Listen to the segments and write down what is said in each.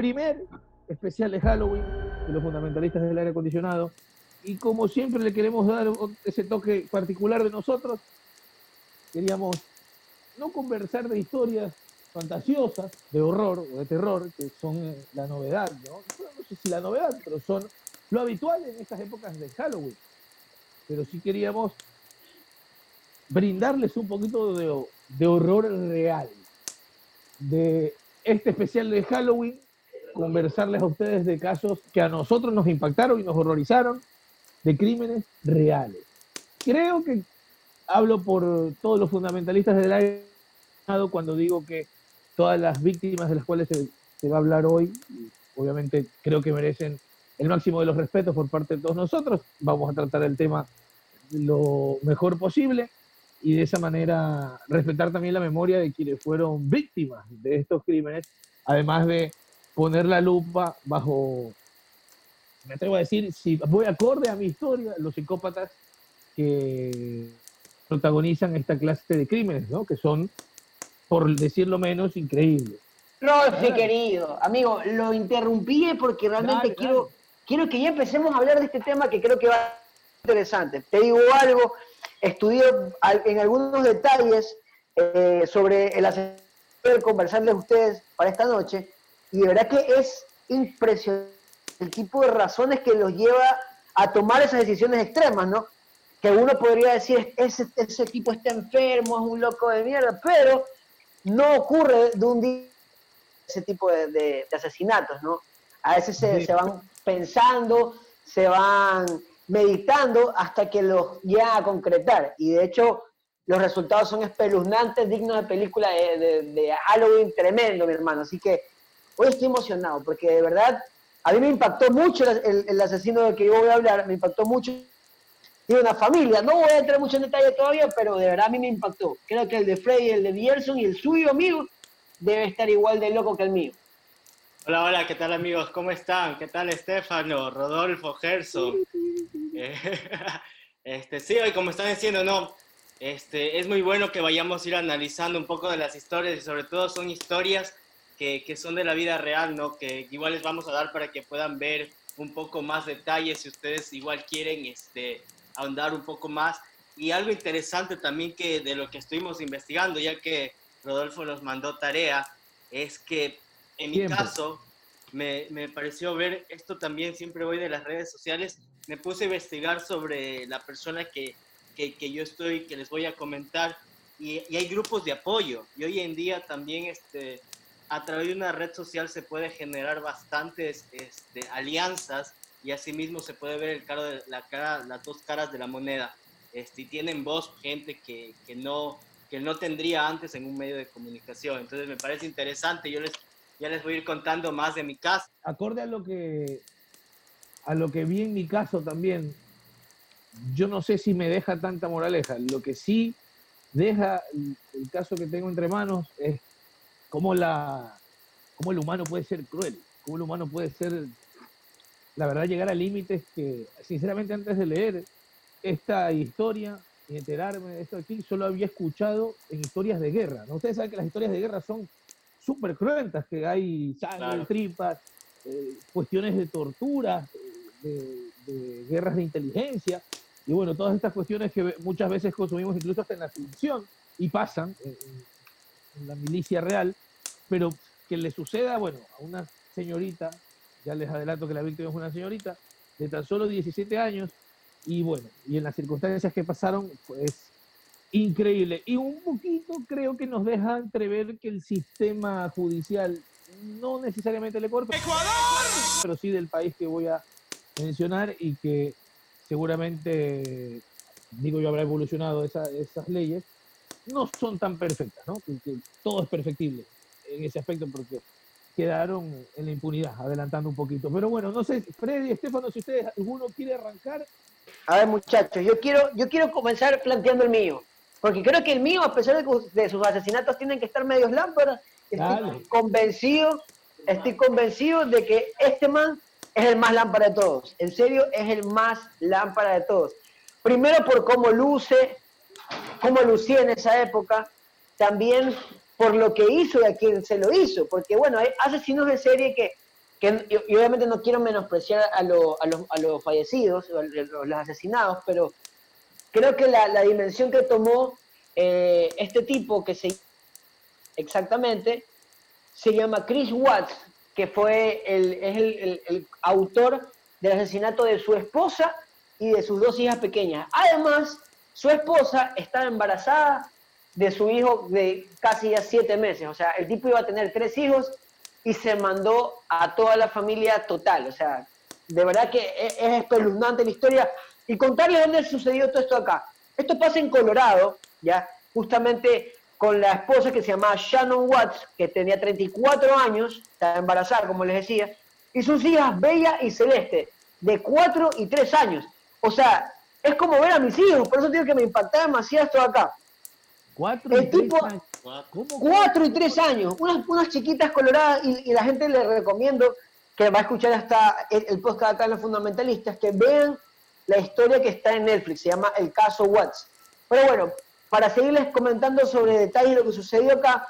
primer especial de Halloween de los fundamentalistas del aire acondicionado. Y como siempre le queremos dar ese toque particular de nosotros, queríamos no conversar de historias fantasiosas, de horror o de terror, que son eh, la novedad, ¿no? No sé si la novedad, pero son lo habitual en estas épocas de Halloween. Pero sí queríamos brindarles un poquito de, de horror real. De este especial de Halloween, conversarles a ustedes de casos que a nosotros nos impactaron y nos horrorizaron, de crímenes reales. Creo que hablo por todos los fundamentalistas del aire cuando digo que todas las víctimas de las cuales se, va a hablar hoy, obviamente creo que merecen el máximo de los respetos por parte de todos nosotros. Vamos a tratar el tema lo mejor posible y de esa manera respetar también la memoria de quienes fueron víctimas de estos crímenes, además de poner la lupa bajo, me atrevo a decir, si voy acorde a mi historia, los psicópatas que protagonizan esta clase de crímenes, ¿no? que son por decirlo menos, increíble. Rolfe, querido, amigo, lo interrumpí porque realmente quiero, quiero que ya empecemos a hablar de este tema que creo que va a ser interesante. Te digo algo, estudié en algunos detalles eh, sobre el asesinato conversarles a ustedes para esta noche y de verdad que es impresionante el tipo de razones que los lleva a tomar esas decisiones extremas, ¿no? Que uno podría decir, ese, ese tipo está enfermo, es un loco de mierda, pero no ocurre de un día ese tipo de, asesinatos, ¿no? A veces se, van pensando, se van meditando hasta que los llega a concretar. Y de hecho, los resultados son espeluznantes, dignos de película de, Halloween tremendo, mi hermano. Así que hoy estoy emocionado porque de verdad a mí me impactó mucho el, el asesino del que yo voy a hablar, me impactó mucho tiene una familia. No voy a entrar mucho en detalle todavía, pero de verdad a mí me impactó. Creo que el de Freddy, el de Bierson y el suyo amigo debe estar igual de loco que el mío. Hola, hola, ¿qué tal amigos? ¿Cómo están? ¿Qué tal Estefano, Rodolfo, Gerso? Eh, este, sí, hoy como están diciendo, no, este, es muy bueno que vayamos a ir analizando un poco de las historias y sobre todo son historias que, que son de la vida real, ¿no? Que igual les vamos a dar para que puedan ver un poco más detalles si ustedes igual quieren este, ahondar un poco más. Y algo interesante también que de lo que estuvimos investigando, ya que Rodolfo nos mandó tarea, es que en mi caso me, me, pareció ver esto también, siempre voy de las redes sociales, me puse a investigar sobre la persona que, que, que yo estoy, que les voy a comentar, y, y, hay grupos de apoyo. Y hoy en día también este, a través de una red social se puede generar bastantes este, alianzas y asimismo se puede ver el caro de la cara, las dos caras de la moneda. Este, y tienen voz gente que, que, no, que no tendría antes en un medio de comunicación. Entonces me parece interesante. Yo les, ya les voy a ir contando más de mi caso. Acorde a lo que, a lo que vi en mi caso también, yo no sé si me deja tanta moraleja. Lo que sí deja el, caso que tengo entre manos es cómo, la, cómo el humano puede ser cruel, cómo el humano puede ser la verdad, llegar a límites que, sinceramente, antes de leer esta historia y enterarme de esto aquí, solo había escuchado en historias de guerra. ¿no? Ustedes saben que las historias de guerra son súper cruentas, que hay sangre, tripas, eh, cuestiones de tortura, de, guerras de inteligencia, y bueno, todas estas cuestiones que muchas veces consumimos incluso hasta en la ficción y pasan en la milicia real, pero que le suceda, bueno, a una señorita ya les adelanto que la víctima es una señorita de tan solo 17 años y bueno, y en las circunstancias que pasaron, pues increíble. Y un poquito creo que nos deja entrever que el sistema judicial no necesariamente le corta, pero sí del país que voy a mencionar y que seguramente, digo yo, habrá evolucionado esas leyes, no son tan perfectas, ¿no? Todo es perfectible en ese aspecto porque quedaron en la impunidad, adelantando un poquito. Pero bueno, no sé, Freddy, Estefano, si ustedes alguno quiere arrancar. A ver, muchachos, yo quiero, yo quiero comenzar planteando el mío, porque creo que el mío, a pesar de, sus asesinatos, tienen que estar medios lámparas. Estoy convencido, estoy convencido de que este man es el más lámpara de todos. En serio, es el más lámpara de todos. Primero por cómo luce, cómo lucía en esa época. También por lo que hizo y a quien se lo hizo. Porque bueno, hay asesinos de serie que, que obviamente no quiero menospreciar a, a, los, a los fallecidos, a los asesinados, pero creo que la, dimensión que tomó eh, este tipo, que se exactamente, se llama Chris Watts, que fue el, es el, autor del asesinato de su esposa y de sus dos hijas pequeñas. Además, su esposa estaba embarazada de su hijo de casi ya siete meses. O sea, el tipo iba a tener tres hijos y se mandó a toda la familia total. O sea, de verdad que e, es, espeluznante la historia. Y contarles dónde sucedió todo esto acá. Esto pasa en Colorado, ya, justamente con la esposa que se llamaba Shannon Watts, que tenía 34 años, estaba embarazada, como les decía, y sus hijas Bella y Celeste, de 4 y 3 años. O sea, es como ver a mis hijos, por eso digo que me impactaba demasiado esto acá. Cuatro el tipo, años. cuatro y tres años, unas, unas chiquitas coloradas, y, y, la gente le recomiendo que va a escuchar hasta el, el podcast acá en los fundamentalistas, que vean la historia que está en Netflix, se llama El caso Watts. Pero bueno, para seguirles comentando sobre detalles de lo que sucedió acá,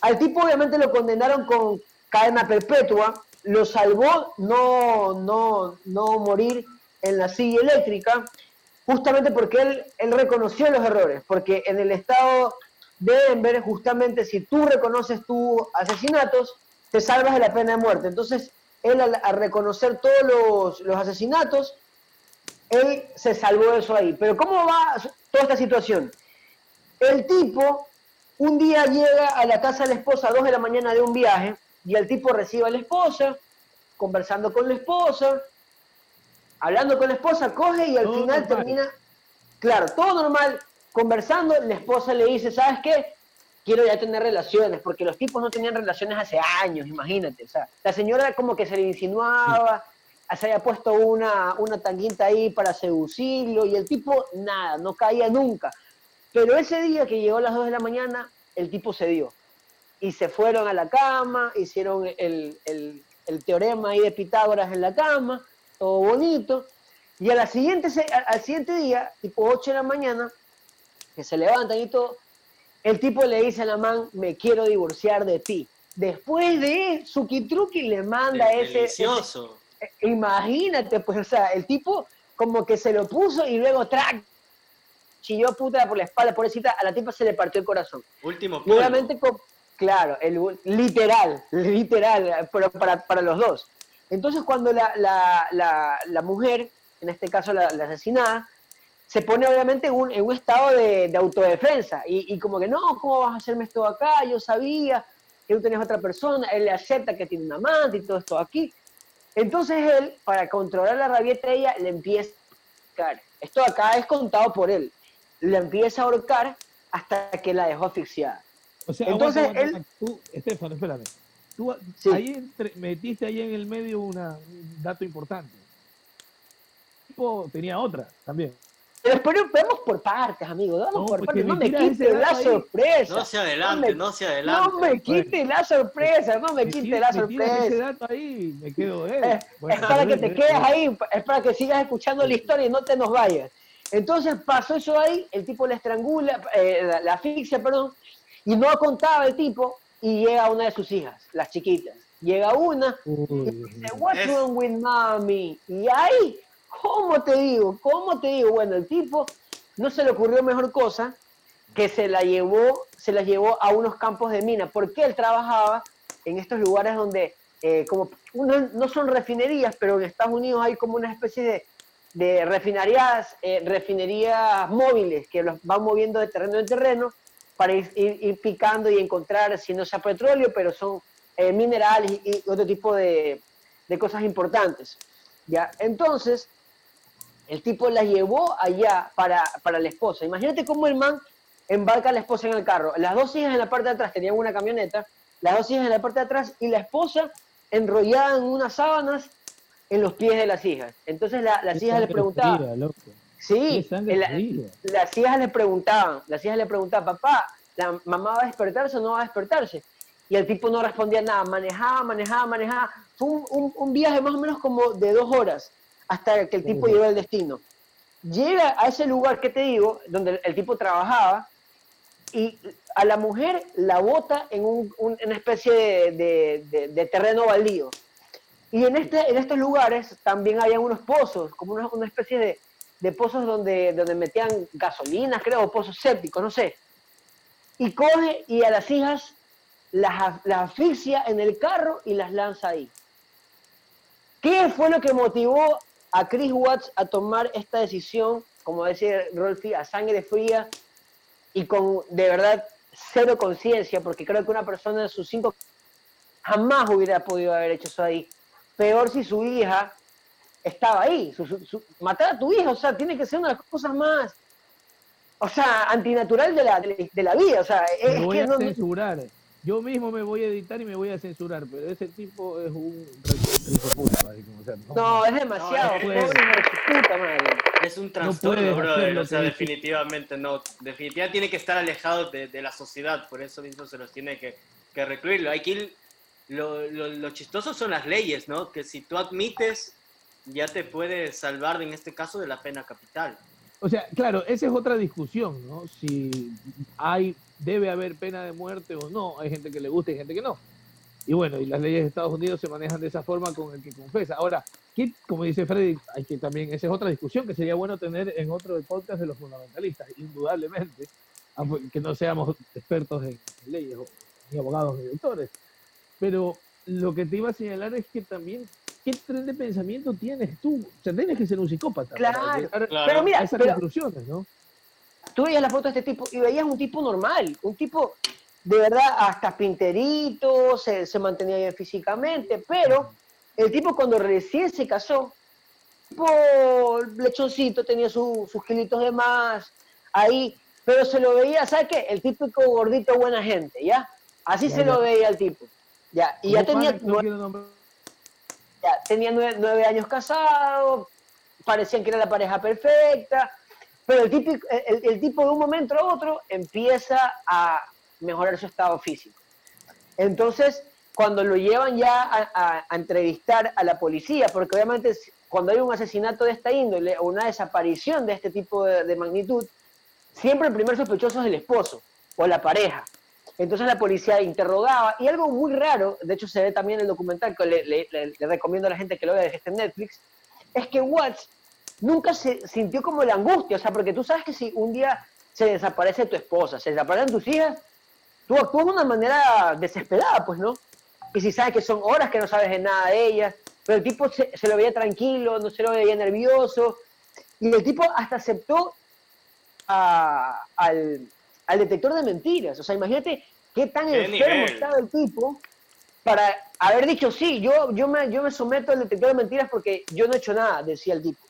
al tipo obviamente lo condenaron con cadena perpetua, lo salvó no, no, no morir en la silla eléctrica, justamente porque él, reconoció los errores, porque en el estado de Denver, justamente si tú reconoces tus asesinatos, te salvas de la pena de muerte. Entonces, él al, reconocer todos los, los, asesinatos, él se salvó de eso ahí. Pero ¿cómo va toda esta situación? El tipo un día llega a la casa de la esposa a 2 de la mañana de un viaje y el tipo recibe a la esposa, conversando con la esposa, hablando con la esposa, coge y al todo final normal. termina, claro, todo normal, conversando, la esposa le dice, ¿sabes qué? Quiero ya tener relaciones, porque los tipos no tenían relaciones hace años, imagínate. O sea, la señora como que se le insinuaba, se había puesto una, una tanguita ahí para seducirlo, y el tipo, nada, no caía nunca. Pero ese día que llegó a las 2 de la mañana, el tipo se dio. Y se fueron a la cama, hicieron el, el, el teorema ahí de Pitágoras en la cama, todo bonito. Y a la siguiente, al siguiente día, tipo 8 de la mañana, que se levantan y todo, el tipo le dice a la man, me quiero divorciar de ti. Después de Suki Truki le manda es ese, ese, eh, Imagínate, pues, o sea, el tipo como que se lo puso y luego track, chilló puta por la espalda, pobrecita, a la tipa se le partió el corazón. Último. Nuevamente, claro, el, literal, literal, pero para, para los dos. Entonces cuando la, la, la, la, mujer, en este caso la, asesinada, se pone obviamente en un, en un estado de, de autodefensa y, y, como que no, ¿cómo vas a hacerme esto acá? Yo sabía que tú tenías otra persona, él le acepta que tiene un amante y todo esto aquí. Entonces él, para controlar la rabieta de ella, le empieza a ahorcar. Esto acá es contado por él. Le empieza a ahorcar hasta que la dejó asfixiada. O sea, Entonces aguanta, aguanta, él... Tú, Estefano, espérame. Tú sí. ahí entre, metiste ahí en el medio una, un dato importante. El tipo tenía otra también. Pero, pero vamos por partes, amigo. Vamos no, por partes. No me quite la ahí. sorpresa. No se adelante, no, me, no se adelante. No me quite la sorpresa, no me, me quite la sorpresa. Ese dato ahí, me quedo. Eh, bueno, es para que te quedes ahí, es para que sigas escuchando la historia y no te nos vayas. Entonces pasó eso ahí, el tipo la estrangula, eh, la, la asfixia, perdón, y no contaba el tipo y llega una de sus hijas, las chiquitas. Llega una y dice, what's es... wrong with mommy? Y ahí, ¿cómo te digo? ¿Cómo te digo? Bueno, el tipo no se le ocurrió mejor cosa que se la llevó, se la llevó a unos campos de mina, porque él trabajaba en estos lugares donde, eh, como no, no, son refinerías, pero en Estados Unidos hay como una especie de, de refinerías, eh, refinerías móviles que los van moviendo de terreno en terreno para ir, ir, ir, picando y encontrar, si no sea petróleo, pero son eh, minerales y, y, otro tipo de, de, cosas importantes. ¿ya? Entonces, el tipo la llevó allá para, para la esposa. Imagínate cómo el man embarca a la esposa en el carro. Las dos hijas en la parte de atrás tenían una camioneta, las dos hijas en la parte de atrás y la esposa enrollada en unas sábanas en los pies de las hijas. Entonces la, las hijas le preguntaban, Sí, la, las hijas le preguntaban, las hijas le preguntaban, papá, ¿la mamá va a despertarse o no va a despertarse? Y el tipo no respondía nada, manejaba, manejaba, manejaba. Fue un, un, un viaje más o menos como de dos horas hasta que el tipo llegó al destino. Llega a ese lugar que te digo, donde el, tipo trabajaba, y a la mujer la bota en una especie de, terreno baldío. Y en, este, en estos lugares también había unos pozos, como una, una especie de, pozos donde, donde metían gasolina, creo, pozos sépticos, no sé. Y coge y a las hijas las, las asfixia en el carro y las lanza ahí. ¿Qué fue lo que motivó a Chris Watts a tomar esta decisión, como decía Rolfi, a sangre fría y con de verdad cero conciencia, porque creo que una persona de sus cinco jamás hubiera podido haber hecho eso ahí. Peor si su hija estaba ahí. matar a tu hija, o sea, tiene que ser una de las cosas más, o sea, antinatural de la, de, la vida. O sea, es, voy a censurar. Yo mismo me voy a editar y me voy a censurar, pero ese tipo es un no, es demasiado. Es un trastorno, brother. O sea, definitivamente no. Definitivamente tiene que estar alejado de, la sociedad, por eso mismo se los tiene que, que recluirlo. Aquí lo, lo, lo chistoso son las leyes, ¿no? Que si tú admites, ya te puede salvar, en este caso, de la pena capital. O sea, claro, esa es otra discusión, ¿no? Si hay, debe haber pena de muerte o no. Hay gente que le gusta y gente que no. Y bueno, y las leyes de Estados Unidos se manejan de esa forma con el que confesa. Ahora, ¿qué, como dice Freddy, hay que también, esa es otra discusión que sería bueno tener en otro podcast de los fundamentalistas, indudablemente, que no seamos expertos en leyes, ni abogados ni doctores. Pero lo que te iba a señalar es que también, ¿qué tren de pensamiento tienes tú? O sea, tienes que ser un psicópata. Claro, pero mira, esas conclusiones, ¿no? Tú veías la foto de este tipo y veías un tipo normal, un tipo de verdad hasta pinterito, se, se, mantenía bien físicamente, pero el tipo cuando recién se casó, tipo lechoncito, tenía sus kilitos de más, ahí, pero se lo veía, ¿sabes qué? El típico gordito buena gente, ¿ya? Así se lo veía el tipo. Ya, y ya tenía, tenía nueve, años casado, parecían que era la pareja perfecta, pero el tipo de un momento a otro empieza a, mejorar su estado físico. Entonces, cuando lo llevan ya a, entrevistar a la policía, porque obviamente cuando hay un asesinato de esta índole o una desaparición de este tipo de, magnitud, siempre el primer sospechoso es el esposo o la pareja. Entonces la policía interrogaba, y algo muy raro, de hecho se ve también en el documental que le, recomiendo a la gente que lo vea, que está en Netflix, es que Watts nunca se sintió como la angustia, o sea, porque tú sabes que si un día se desaparece tu esposa, se desaparecen tus hijas, tú actúas de una manera desesperada, pues, ¿no? Y si sabes que son horas que no sabes de nada de ellas, pero el tipo se, lo veía tranquilo, no se lo veía nervioso, y el tipo hasta aceptó al, detector de mentiras. O sea, imagínate qué tan enfermo estaba el tipo para haber dicho, sí, yo, yo, me, yo me someto al detector de mentiras porque yo no he hecho nada, decía el tipo.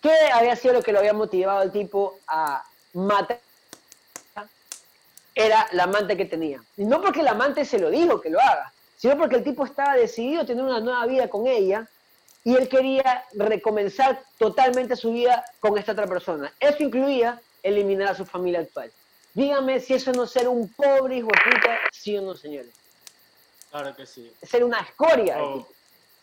¿Qué había sido lo que lo había motivado al tipo a matar era la amante que tenía. Y no porque el amante se lo dijo que lo haga, sino porque el tipo estaba decidido a tener una nueva vida con ella y él quería recomenzar totalmente su vida con esta otra persona. Eso incluía eliminar a su familia actual. Dígame si eso no es ser un pobre hijo de puta, sí o no, señores. Claro que sí. Ser una escoria.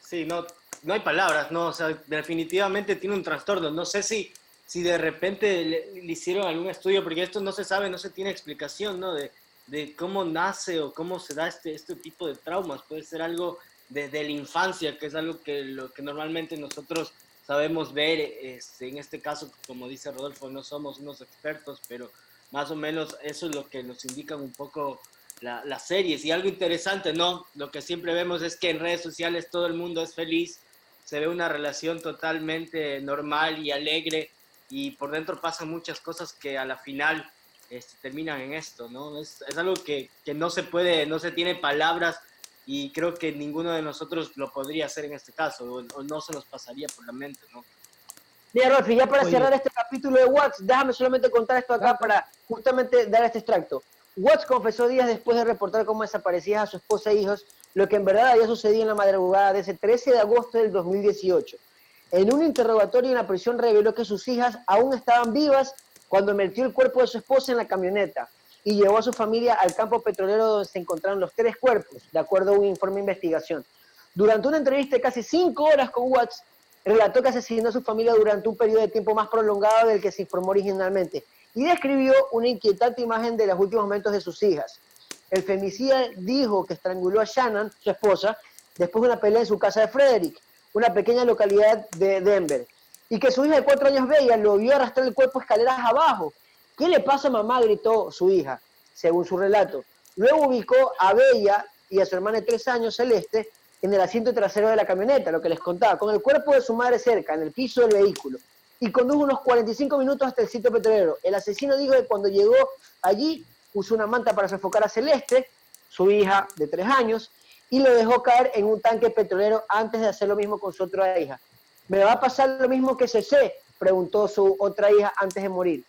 sí, no, no hay palabras, no, o sea, definitivamente tiene un trastorno. No sé si si de repente le, hicieron algún estudio, porque esto no se sabe, no se tiene explicación, ¿no? De, de cómo nace o cómo se da este, este tipo de traumas. Puede ser algo desde la infancia, que es algo que, lo que normalmente nosotros sabemos ver. Este, en este caso, como dice Rodolfo, no somos unos expertos, pero más o menos eso es lo que nos indican un poco la, las series. Y algo interesante, ¿no? Lo que siempre vemos es que en redes sociales todo el mundo es feliz, se ve una relación totalmente normal y alegre y por dentro pasan muchas cosas que a la final este, terminan en esto, ¿no? Es, es algo que, que, no se puede, no se tiene palabras y creo que ninguno de nosotros lo podría hacer en este caso, o, no se nos pasaría por la mente, ¿no? Mira, Rolfi, ya para cerrar este capítulo de Watts, déjame solamente contar esto acá para justamente dar este extracto. Watts confesó días después de reportar cómo desaparecían a su esposa e hijos, lo que en verdad había sucedido en la madrugada de ese 13 de agosto del 2018. En un interrogatorio en la prisión reveló que sus hijas aún estaban vivas cuando metió el cuerpo de su esposa en la camioneta y llevó a su familia al campo petrolero donde se encontraron los tres cuerpos, de acuerdo a un informe de investigación. Durante una entrevista de casi cinco horas con Watts, relató que asesinó a su familia durante un periodo de tiempo más prolongado del que se informó originalmente. y describió una inquietante imagen de los últimos momentos de sus hijas. El femicida dijo que estranguló a Shannon, su esposa, después de una pelea en su casa de Frederick, una pequeña localidad de Denver, y que su hija de cuatro años Bella lo vio arrastrar el cuerpo escaleras abajo. ¿Qué le pasa mamá? gritó su hija, según su relato. Luego ubicó a Bella y a su hermana de tres años, Celeste, en el asiento trasero de la camioneta, lo que les contaba, con el cuerpo de su madre cerca, en el piso del vehículo, y condujo unos 45 minutos hasta el sitio petrolero. El asesino dijo que cuando llegó allí usó una manta para sofocar a Celeste, su hija de tres años, y lo dejó caer en un tanque petrolero antes de hacer lo mismo con su otra hija. ¿Me va a pasar lo mismo que CC? Preguntó su otra hija antes de morir.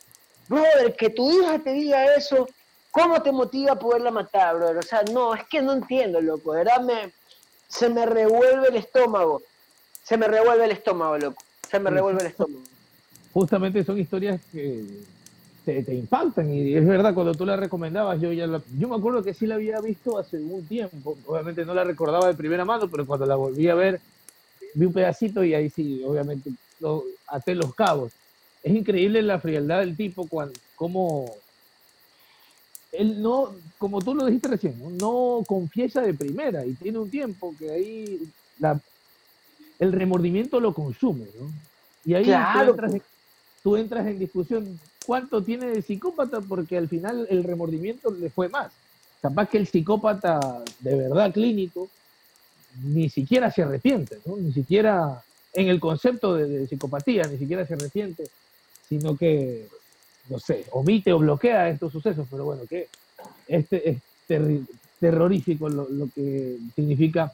Brother, que tu hija te diga eso, ¿cómo te motiva a poderla matar, brother? O sea, no, es que no entiendo, loco, ¿verdad? Me, se me revuelve el estómago. Se me revuelve el estómago, loco. Se me revuelve el estómago. Justamente son historias que te, impactan y es verdad, cuando tú la recomendabas, yo ya yo me acuerdo que sí la había visto hace un tiempo, obviamente no la recordaba de primera mano, pero cuando la volví a ver, vi un pedacito y ahí sí, obviamente, lo, até los cabos. Es increíble la frialdad del tipo, cuando, como él no, como tú lo dijiste recién, no confiesa de primera y tiene un tiempo que ahí la, el remordimiento lo consume, ¿no? Y ahí tú, entras en, discusión cuánto tiene de psicópata porque al final el remordimiento le fue más. Capaz que el psicópata de verdad clínico ni siquiera se arrepiente, ¿no? Ni siquiera en el concepto de, de psicopatía, ni siquiera se arrepiente, sino que no sé, omite o bloquea estos sucesos, pero bueno, que este es terrorífico lo, que significa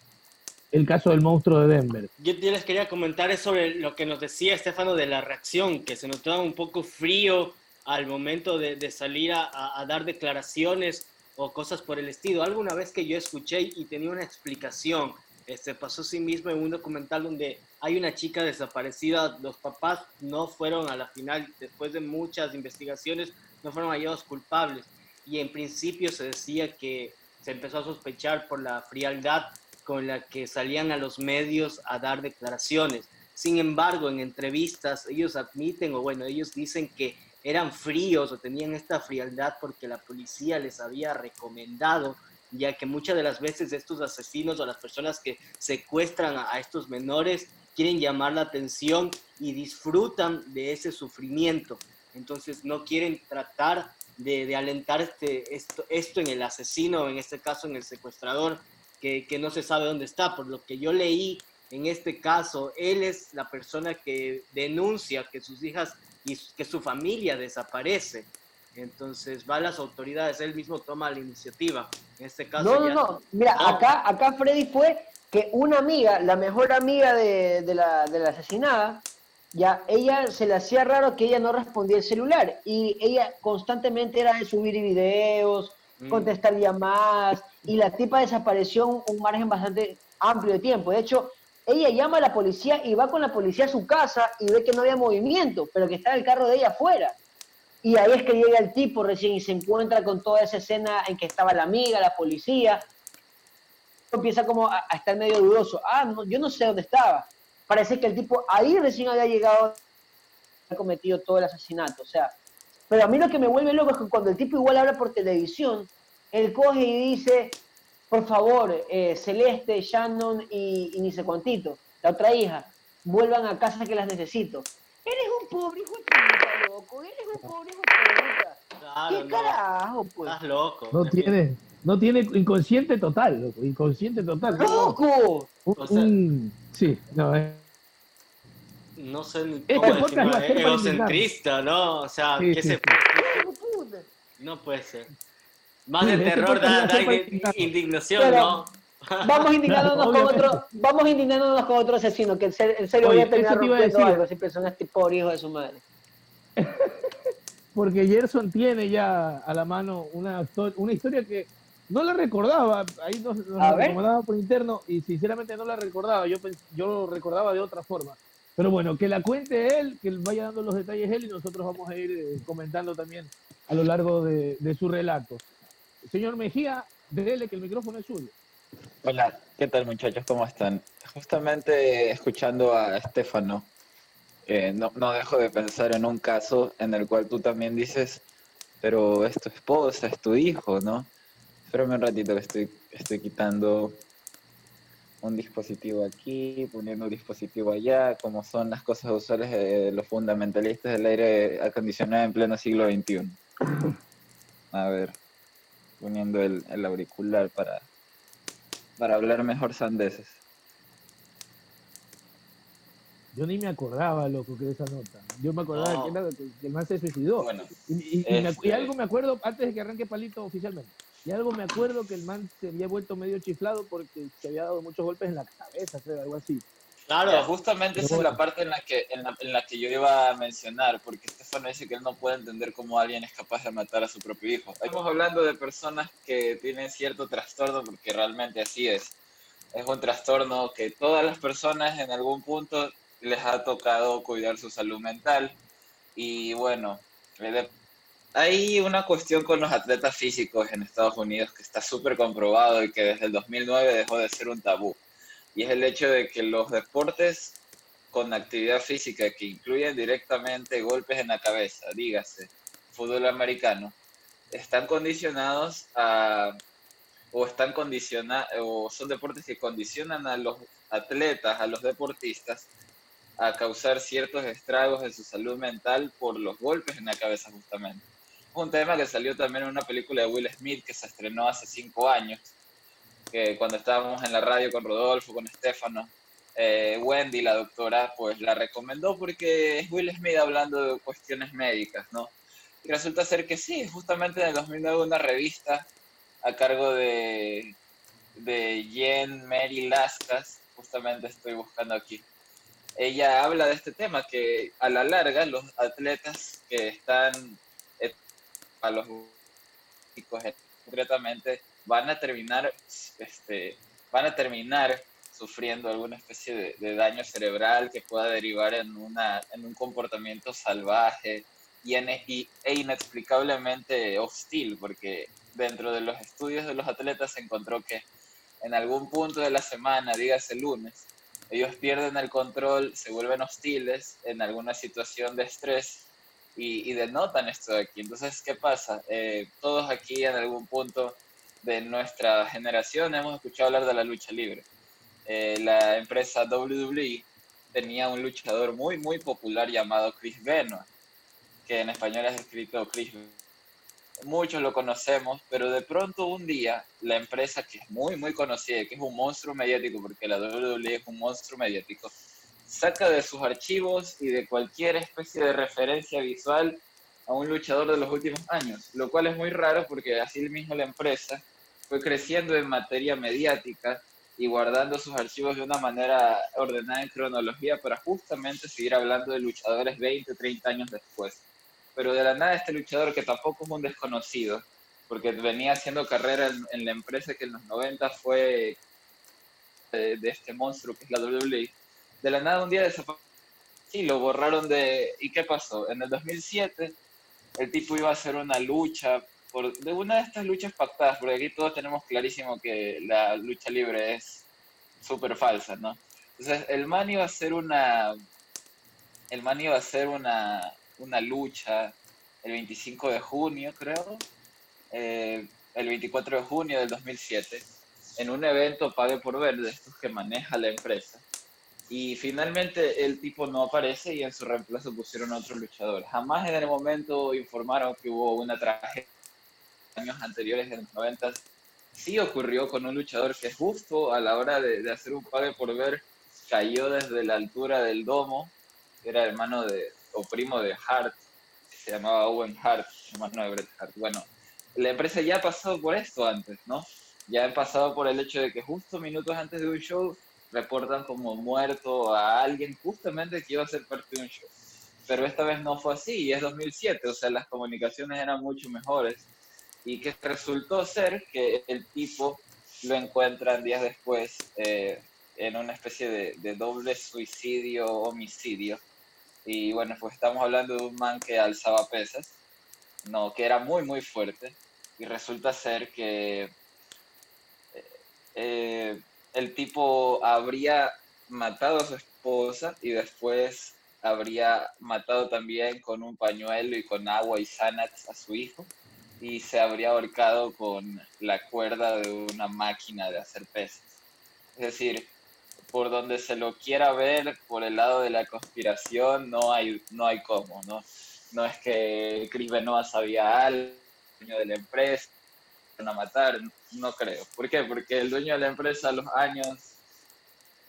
el caso del monstruo de Denver. Yo, les quería comentar sobre lo que nos decía Estefano de la reacción, que se notaba un poco frío al momento de, salir a, dar declaraciones o cosas por el estilo. Alguna vez que yo escuché y tenía una explicación, este, pasó sí mismo en un documental donde hay una chica desaparecida, los papás no fueron a la final, después de muchas investigaciones, no fueron hallados culpables. Y en principio se decía que se empezó a sospechar por la frialdad con la que salían a los medios a dar declaraciones. Sin embargo, en entrevistas ellos admiten, o bueno, ellos dicen que eran fríos o tenían esta frialdad porque la policía les había recomendado ya que muchas de las veces estos asesinos o las personas que secuestran a, estos menores quieren llamar la atención y disfrutan de ese sufrimiento. Entonces no quieren tratar de, alentar este, esto, esto en el asesino, en este caso en el secuestrador, que, que no se sabe dónde está. Por lo que yo leí en este caso, él es la persona que denuncia que sus hijas y que su familia desaparece. Entonces va a las autoridades, él mismo toma la iniciativa. En este caso. No, no, no. Mira, acá, acá Freddy fue que una amiga, la mejor amiga de, la, asesinada, ya ella se le hacía raro que ella no respondía el celular y ella constantemente era de subir videos, mm. contestar llamadas y la tipa desapareció un, un margen bastante amplio de tiempo. De hecho, ella llama a la policía y va con la policía a su casa y ve que no había movimiento, pero que está el carro de ella afuera. Y ahí es que llega el tipo recién y se encuentra con toda esa escena en que estaba la amiga, la policía. Empieza como a, estar medio dudoso. Ah, yo no sé dónde estaba. Parece que el tipo ahí recién había llegado, ha cometido todo el asesinato. O sea, pero a mí lo que me vuelve loco es que cuando el tipo igual habla por televisión, él coge y dice, por favor, eh, Celeste, Shannon y, y ni sé cuantito, la otra hija, vuelvan a casa que las necesito. Eres un pobre hijo de puta, loco. Eres un pobre hijo de puta. ¿Qué carajo, pues? Estás loco. No tiene, no tiene inconsciente total, loco. Inconsciente total. ¡Loco! sí, no, eh. No sé ni cómo decirlo, es egocentrista, ¿no? O sea, ¿qué se puede? No puede ser. Más de este terror da, da indignación, ¿no? Vamos indignándonos con otro, vamos indignándonos con otro asesino, que en serio, voy a terminar rompiendo algo, si personas este pobre hijo de su madre. Porque Gerson tiene ya a la mano una, una historia que no la recordaba, ahí nos, nos recomendaba por interno y sinceramente no la recordaba, yo, yo lo recordaba de otra forma. Pero bueno, que la cuente él, que vaya dando los detalles él y nosotros vamos a ir eh, comentando también a lo largo de, de su relato. Señor Mejía, dele que el micrófono es suyo. Hola, ¿qué tal muchachos? ¿Cómo están? Justamente escuchando a Estefano, eh, no, no dejo de pensar en un caso en el cual tú también dices, pero es tu esposa, es tu hijo, ¿no? Espérame un ratito que estoy, estoy quitando un dispositivo aquí, poniendo un dispositivo allá, como son las cosas usuales de los fundamentalistas del aire acondicionado en pleno siglo XXI. A ver, poniendo el, el auricular para, para hablar mejor sandeces. Yo ni me acordaba, loco, que de esa nota. Yo me acordaba que, era, que, el man se suicidó. y, y, este algo me acuerdo, antes de que arranque Palito oficialmente, y algo me acuerdo que el man se había vuelto medio chiflado porque se había dado muchos golpes en la cabeza, creo, algo así. Claro, justamente esa es la parte en la, que, en la, que yo iba a mencionar, porque Estefano dice que él no puede entender cómo alguien es capaz de matar a su propio hijo. Estamos hablando de personas que tienen cierto trastorno, porque realmente así es. Es un trastorno que todas las personas en algún punto les ha tocado cuidar su salud mental. Y bueno, hay una cuestión con los atletas físicos en Estados Unidos que está súper comprobado y que desde el 2009 dejó de ser un tabú y es el hecho de que los deportes con actividad física que incluyen directamente golpes en la cabeza, dígase, fútbol americano, están condicionados a, o están condicionados, o son deportes que condicionan a los atletas, a los deportistas, a causar ciertos estragos en su salud mental por los golpes en la cabeza justamente. Un tema que salió también en una película de Will Smith que se estrenó hace cinco años, que cuando estábamos en la radio con Rodolfo, con Estefano, eh, Wendy, la doctora, pues la recomendó porque es Will Smith hablando de cuestiones médicas, ¿no? Y resulta ser que sí, justamente en el 2009 una revista a cargo de, de Jen Mary Lascas, justamente estoy buscando aquí, ella habla de este tema, que a la larga los atletas que están a los concretamente van a terminar, este, van a terminar sufriendo alguna especie de, daño cerebral que pueda derivar en, una, en un comportamiento salvaje y, e inexplicablemente hostil, porque dentro de los estudios de los atletas se encontró que en algún punto de la semana, dígase lunes, ellos pierden el control, se vuelven hostiles en alguna situación de estrés y, denotan esto de aquí. Entonces, ¿qué pasa? Eh, todos aquí en algún punto de nuestra generación hemos escuchado hablar de la lucha libre. Eh, la empresa WWE tenía un luchador muy, muy popular llamado Chris Benoit, que en español es escrito Chris Muchos lo conocemos, pero de pronto un día la empresa que es muy, muy conocida, que es un monstruo mediático, porque la WWE es un monstruo mediático, saca de sus archivos y de cualquier especie de referencia visual a un luchador de los últimos años, lo cual es muy raro porque así mismo la empresa fue creciendo en materia mediática y guardando sus archivos de una manera ordenada en cronología para justamente seguir hablando de luchadores 20, 30 años después. Pero de la nada este luchador que tampoco es un desconocido, porque venía haciendo carrera en, la empresa que en los 90 fue de, de, este monstruo que es la WWE, de la nada un día desapareció. Sí, lo borraron de... ¿Y qué pasó? En el 2007 el tipo iba a hacer una lucha de una de estas luchas pactadas, porque aquí todos tenemos clarísimo que la lucha libre es súper falsa, ¿no? Entonces, el man iba a hacer una, el man iba a hacer una, una lucha el 25 de junio, creo, eh, el 24 de junio del 2007, en un evento pague por ver de estos que maneja la empresa. Y finalmente el tipo no aparece y en su reemplazo pusieron a otro luchador. Jamás en el momento informaron que hubo una tragedia años anteriores, en los 90, sí ocurrió con un luchador que justo a la hora de, hacer un pague por ver cayó desde la altura del domo, era hermano de, o primo de Hart, se llamaba Owen Hart, hermano de Bret Hart. Bueno, la empresa ya ha pasado por esto antes, ¿no? Ya han pasado por el hecho de que justo minutos antes de un show reportan como muerto a alguien justamente que iba a ser parte de un show. Pero esta vez no fue así, y es 2007, o sea, las comunicaciones eran mucho mejores y que resultó ser que el tipo lo encuentran días después eh, en una especie de, doble suicidio homicidio. Y bueno, pues estamos hablando de un man que alzaba pesas, no, que era muy, muy fuerte. Y resulta ser que eh, el tipo habría matado a su esposa y después habría matado también con un pañuelo y con agua y Xanax a su hijo y se habría ahorcado con la cuerda de una máquina de hacer pesas. Es decir, por donde se lo quiera ver, por el lado de la conspiración, no hay, no hay cómo, ¿no? No es que Chris Benoit sabía algo, dueño de la empresa, a matar, no creo. ¿Por qué? Porque el dueño de la empresa a los años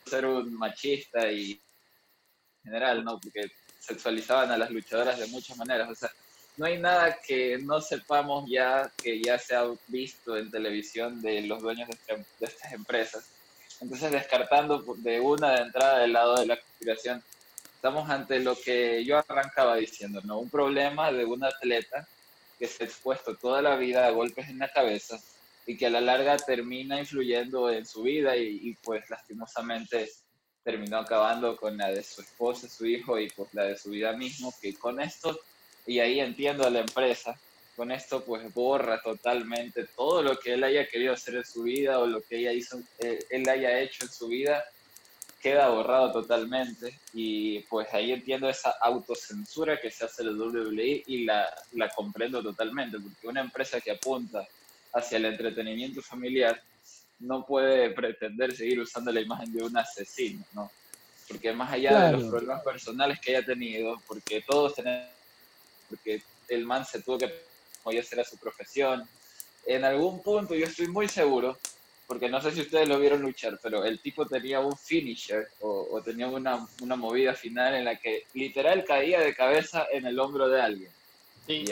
ser un machista y en general, ¿no? Porque sexualizaban a las luchadoras de muchas maneras. O sea, no hay nada que no sepamos ya, que ya se ha visto en televisión de los dueños de, este, estas empresas. Entonces, descartando de una de entrada del lado de la conspiración, estamos ante lo que yo arrancaba diciendo, ¿no? Un problema de un atleta que se ha expuesto toda la vida a golpes en la cabeza y que a la larga termina influyendo en su vida y, y pues lastimosamente terminó acabando con la de su esposa, su hijo y pues la de su vida mismo, que con esto y ahí entiendo a la empresa. Con esto pues borra totalmente todo lo que él haya querido hacer en su vida o lo que ella hizo, eh, él haya hecho en su vida, queda borrado totalmente y pues ahí entiendo esa autocensura que se hace la WWE y la, la comprendo totalmente, porque una empresa que apunta hacia el entretenimiento familiar no puede pretender seguir usando la imagen de un asesino, ¿no? Porque más allá de los problemas personales que haya tenido, porque todos tenemos porque el man se tuvo que a hacer a su profesión. En algún punto yo estoy muy seguro, porque no sé si ustedes lo vieron luchar, pero el tipo tenía un finisher o, tenía una, una, movida final en la que literal caía de cabeza en el hombro de alguien. Sí.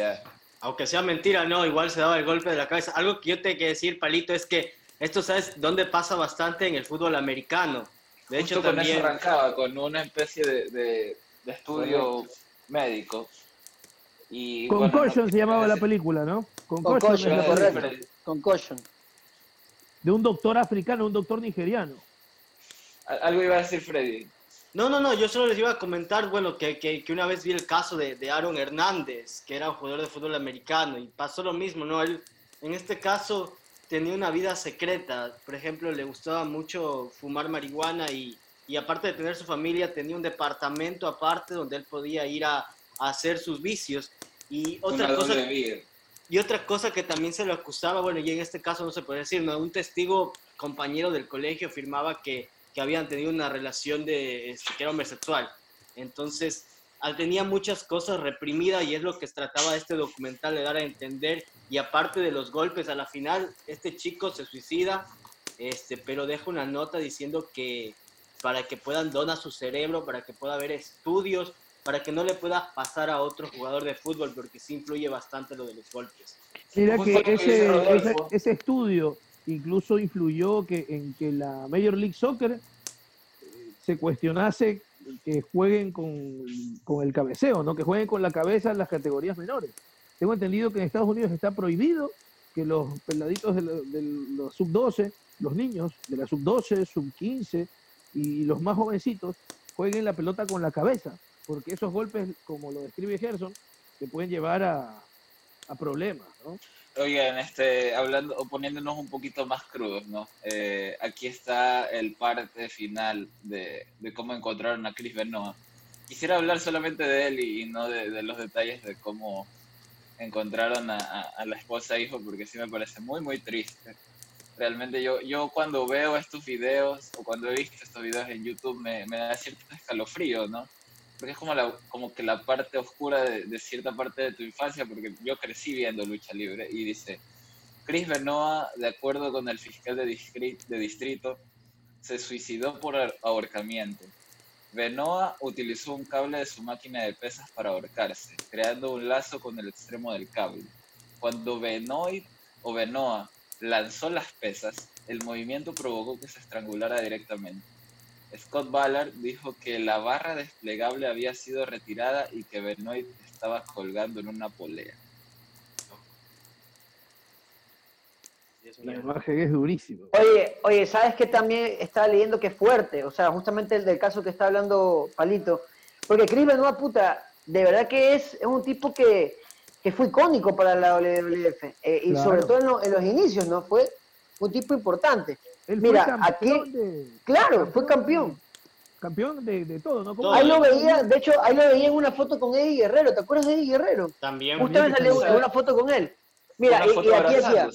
Aunque sea mentira, no, igual se daba el golpe de la cabeza. Algo que yo tengo que decir, Palito, es que esto, ¿sabes dónde pasa bastante en el fútbol americano? De hecho, también... Eso arrancaba con una especie de, de, estudio médico y, Concussion se llamaba la película, ¿no? Concussion, Concussion. De un doctor africano, un doctor nigeriano. Algo iba a decir Freddy. No, no, no, yo solo les iba a comentar, bueno, que, que, que una vez vi el caso de, de, Aaron Hernández, que era un jugador de fútbol americano, y pasó lo mismo, ¿no? Él, en este caso, tenía una vida secreta. Por ejemplo, le gustaba mucho fumar marihuana y, y aparte de tener su familia, tenía un departamento aparte donde él podía ir a, a hacer sus vicios. Y otra cosa y otra cosa que también se lo acusaba, bueno, y en este caso no se puede decir, ¿no? un testigo compañero del colegio afirmaba que, que habían tenido una relación de este, que era homosexual. Entonces, tenía muchas cosas reprimidas y es lo que trataba este documental de dar a entender. Y aparte de los golpes a la final, este chico se suicida, este, pero deja una nota diciendo que para que puedan donar su cerebro, para que pueda haber estudios, para que no le pueda pasar a otro jugador de fútbol, porque sí influye bastante lo de los golpes. Mira que ese, ese, estudio incluso influyó que, en que la Major League Soccer eh, se cuestionase que jueguen con, con, el cabeceo, ¿no? que jueguen con la cabeza en las categorías menores. Tengo entendido que en Estados Unidos está prohibido que los peladitos de, de los sub-12, los niños de la sub-12, sub-15 y los más jovencitos jueguen la pelota con la cabeza porque esos golpes, como lo describe Gerson, te pueden llevar a, a problemas, ¿no? Oigan, este, hablando o poniéndonos un poquito más crudos, ¿no? Eh, aquí está el parte final de, de, cómo encontraron a Chris Benoit. Quisiera hablar solamente de él y, no de, los detalles de cómo encontraron a, a, la esposa e hijo, porque sí me parece muy, muy triste. Realmente yo, yo cuando veo estos videos o cuando he visto estos videos en YouTube me, me da cierto escalofrío, ¿no? Porque es como, la, como que la parte oscura de, cierta parte de tu infancia, porque yo crecí viendo lucha libre y dice, Chris Benoit, de acuerdo con el fiscal de, de distrito, se suicidó por ahorcamiento. Benoit utilizó un cable de su máquina de pesas para ahorcarse, creando un lazo con el extremo del cable. Cuando Benoit o Benoit lanzó las pesas, el movimiento provocó que se estrangulara directamente. Scott Ballard dijo que la barra desplegable había sido retirada y que Benoit estaba colgando en una polea. La imagen es durísimo. Oye, oye, ¿sabes qué también estaba leyendo que es fuerte? O sea, justamente el del caso que está hablando Palito. Porque Chris Benoit, puta, de verdad que es, es un tipo que, que fue icónico para la WWF. Eh, y sobre todo en, en, los inicios, ¿no? Fue un tipo importante. Mira, aquí, claro, fue campeón. campeón de, de todo, ¿no? Ahí lo veía, de hecho, ahí lo veía en una foto con Eddie Guerrero. ¿Te acuerdas de Eddie Guerrero? También. Justo salió una foto con él. Mira, y, y, aquí decía,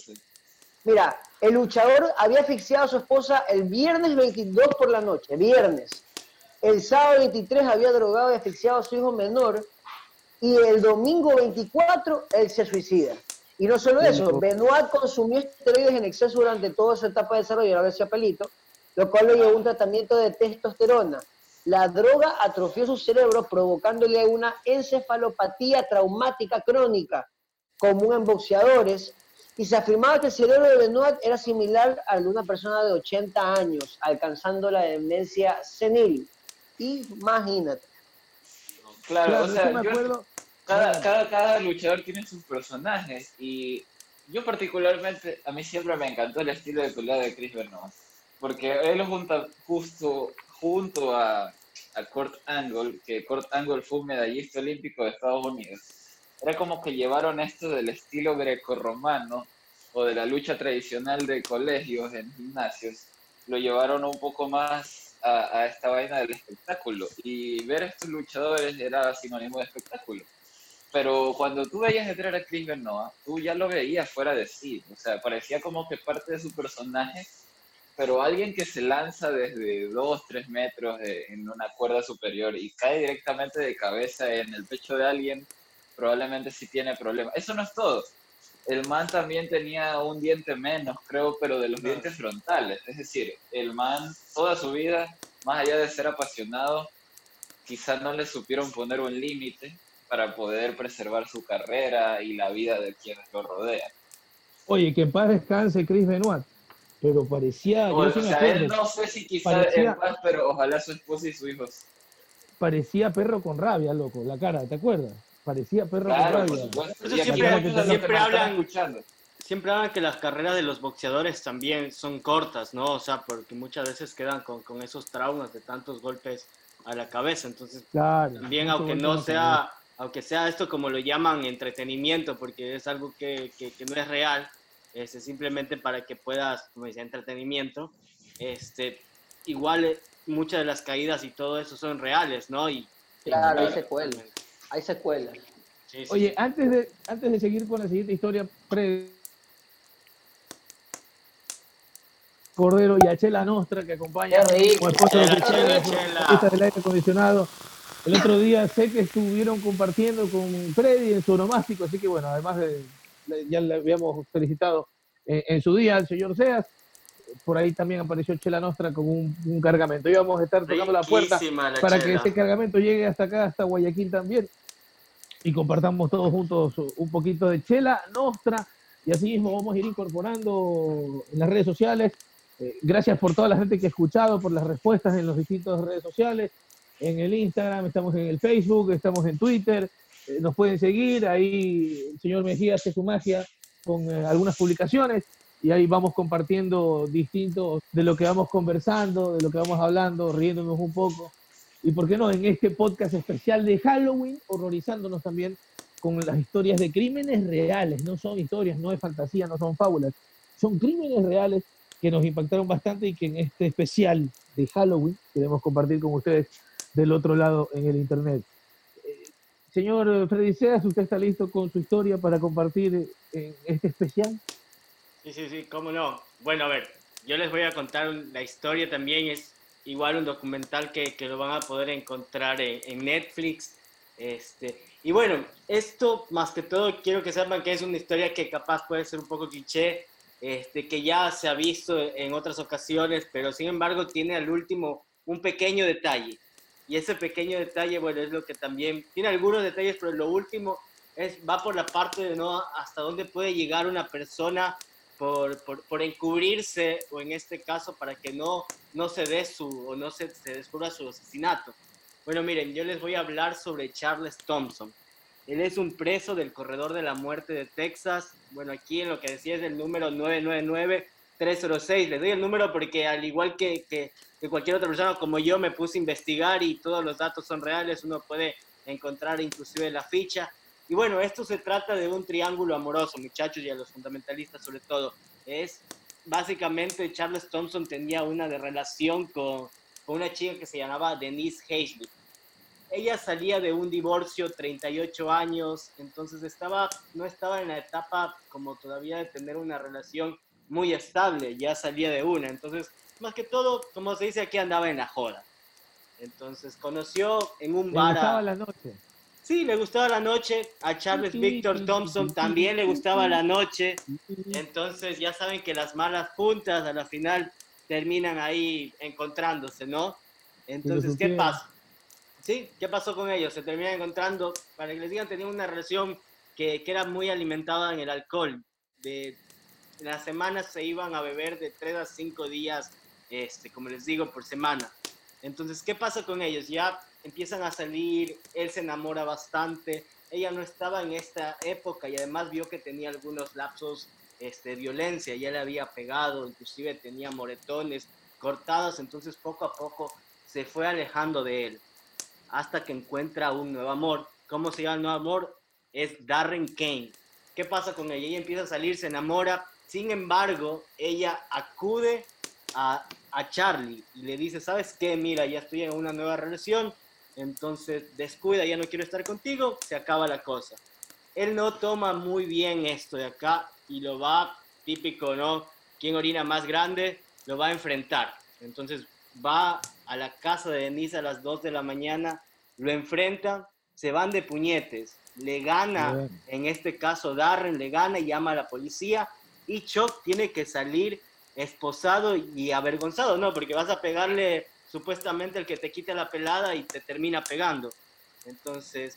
mira, el luchador había asfixiado a su esposa el viernes 22 por la noche, viernes. El sábado 23 había drogado y asfixiado a su hijo menor. Y el domingo 24 él se suicida. Y no solo eso, Benoit consumió esteroides en exceso durante toda su etapa de desarrollo, ahora decía pelito, lo cual le llevó a un tratamiento de testosterona. La droga atrofió su cerebro provocándole una encefalopatía traumática crónica, común en boxeadores, y se afirmaba que el cerebro de Benoit era similar al de una persona de 80 años, alcanzando la demencia senil. Imagínate. Claro, o sea, cada, cada, cada luchador tiene sus personajes y yo particularmente, a mí siempre me encantó el estilo de pelea de Chris Benoit, porque él junta justo junto a, a Kurt Angle, que Kurt Angle fue un medallista olímpico de Estados Unidos, era como que llevaron esto del estilo grecorromano o de la lucha tradicional de colegios en gimnasios, lo llevaron un poco más a, a esta vaina del espectáculo. Y ver a estos luchadores era sinónimo de espectáculo pero cuando tú veías entrar a Chris Benoit, tú ya lo veías fuera de sí, o sea, parecía como que parte de su personaje, pero alguien que se lanza desde 2, 3 metros en una cuerda superior y cae directamente de cabeza en el pecho de alguien, probablemente sí tiene problemas. Eso no es todo. El man también tenía un diente menos, creo, pero de los dientes frontales. Es decir, el man toda su vida, más allá de ser apasionado, quizás no le supieron poner un límite para poder preservar su carrera y la vida de quienes lo rodean. Oye, que en paz descanse Chris Benoit, pero parecía... o sea, él no sé si quizás en paz, pero ojalá su esposa y sus hijos. Parecía perro con rabia, loco, la cara, ¿te acuerdas? Parecía perro con rabia. siempre, siempre hablan, siempre hablan que las carreras de los boxeadores también son cortas, ¿no? O sea, porque muchas veces quedan con, con esos traumas de tantos golpes a la cabeza. Entonces, también aunque no sea aunque sea esto como lo llaman entretenimiento, porque es algo que, que, no es real, este, simplemente para que puedas, como decía, entretenimiento, este, igual eh, muchas de las caídas y todo eso son reales, ¿no? Y, claro, hay secuelas. Hay secuelas. Oye, antes de, antes de seguir con la siguiente historia, pre Cordero y a Chela Nostra que acompaña como esposo de Chela, del aire acondicionado. El otro día sé que estuvieron compartiendo con Freddy en su onomástico, así que bueno, además de, ya le habíamos felicitado en, su día al señor Seas, por ahí también apareció Chela Nostra con un, cargamento. Íbamos a estar tocando la puerta para que ese cargamento llegue hasta acá, hasta Guayaquil también, y compartamos todos juntos un poquito de Chela Nostra, y así mismo vamos a ir incorporando en las redes sociales. Eh, gracias por toda la gente que ha escuchado, por las respuestas en las distintas redes sociales en el Instagram, estamos en el Facebook, estamos en Twitter, eh, nos pueden seguir, ahí el señor Mejía hace su magia con eh, algunas publicaciones y ahí vamos compartiendo distintos de lo que vamos conversando, de lo que vamos hablando, riéndonos un poco. Y por qué no, en este podcast especial de Halloween, horrorizándonos también con las historias de crímenes reales, no son historias, no es fantasía, no son fábulas, son crímenes reales que nos impactaron bastante y que en este especial de Halloween queremos compartir con ustedes del otro lado en el Internet. Eh, señor Freddy Seas, ¿usted está listo con su historia para compartir en este especial? Sí, sí, sí, cómo no. Bueno, a ver, yo les voy a contar la historia también, es igual un documental que, que lo van a poder encontrar en, Netflix. Este, y bueno, esto más que todo quiero que sepan que es una historia que capaz puede ser un poco cliché, este, que ya se ha visto en otras ocasiones, pero sin embargo tiene al último un pequeño detalle. Y ese pequeño detalle, bueno, es lo que también tiene algunos detalles, pero lo último es, va por la parte de no hasta dónde puede llegar una persona por, por, por, encubrirse, o en este caso, para que no, no se dé su, o no se, se descubra su asesinato. Bueno, miren, yo les voy a hablar sobre Charles Thompson. Él es un preso del corredor de la muerte de Texas. Bueno, aquí en lo que decía es el número 999-306. Les doy el número porque al igual que, que que cualquier otra persona como yo me puse a investigar y todos los datos son reales, uno puede encontrar inclusive la ficha. Y bueno, esto se trata de un triángulo amoroso, muchachos, y a los fundamentalistas sobre todo. Es básicamente Charles Thompson tenía una de relación con, con una chica que se llamaba Denise Hazlett. Ella salía de un divorcio, 38 años, entonces estaba, no estaba en la etapa como todavía de tener una relación muy estable, ya salía de una, entonces más que todo, como se dice aquí, andaba en la joda. Entonces conoció en un bar. Le gustaba la noche. Sí, le gustaba la noche. A Charles Victor Thompson también le gustaba la noche. Entonces ya saben que las malas juntas a la final terminan ahí encontrándose, ¿no? Entonces, ¿qué pasa? ¿Sí? ¿Qué pasó con ellos? Se terminan encontrando, para que les digan, tenían una relación que, que era muy alimentada en el alcohol. De, las semanas se iban a beber de 3 a 5 días, este, como les digo, por semana. Entonces, ¿qué pasa con ellos? Ya empiezan a salir, él se enamora bastante, ella no estaba en esta época y además vio que tenía algunos lapsos este, de violencia, ya le había pegado, inclusive tenía moretones cortados, entonces poco a poco se fue alejando de él hasta que encuentra un nuevo amor. ¿Cómo se llama el nuevo amor? Es Darren Kane. ¿Qué pasa con ella? Ella empieza a salir, se enamora, sin embargo, ella acude a, a Charlie y le dice, ¿sabes qué? Mira, ya estoy en una nueva relación, entonces descuida, ya no quiero estar contigo, se acaba la cosa. Él no toma muy bien esto de acá y lo va, típico, ¿no? ¿Quién orina más grande? Lo va a enfrentar. Entonces va a la casa de Denise a las 2 de la mañana, lo enfrenta, se van de puñetes, le gana, en este caso Darren, le gana y llama a la policía y Chuck tiene que salir esposado y avergonzado, ¿no? Porque vas a pegarle supuestamente el que te quita la pelada y te termina pegando. Entonces,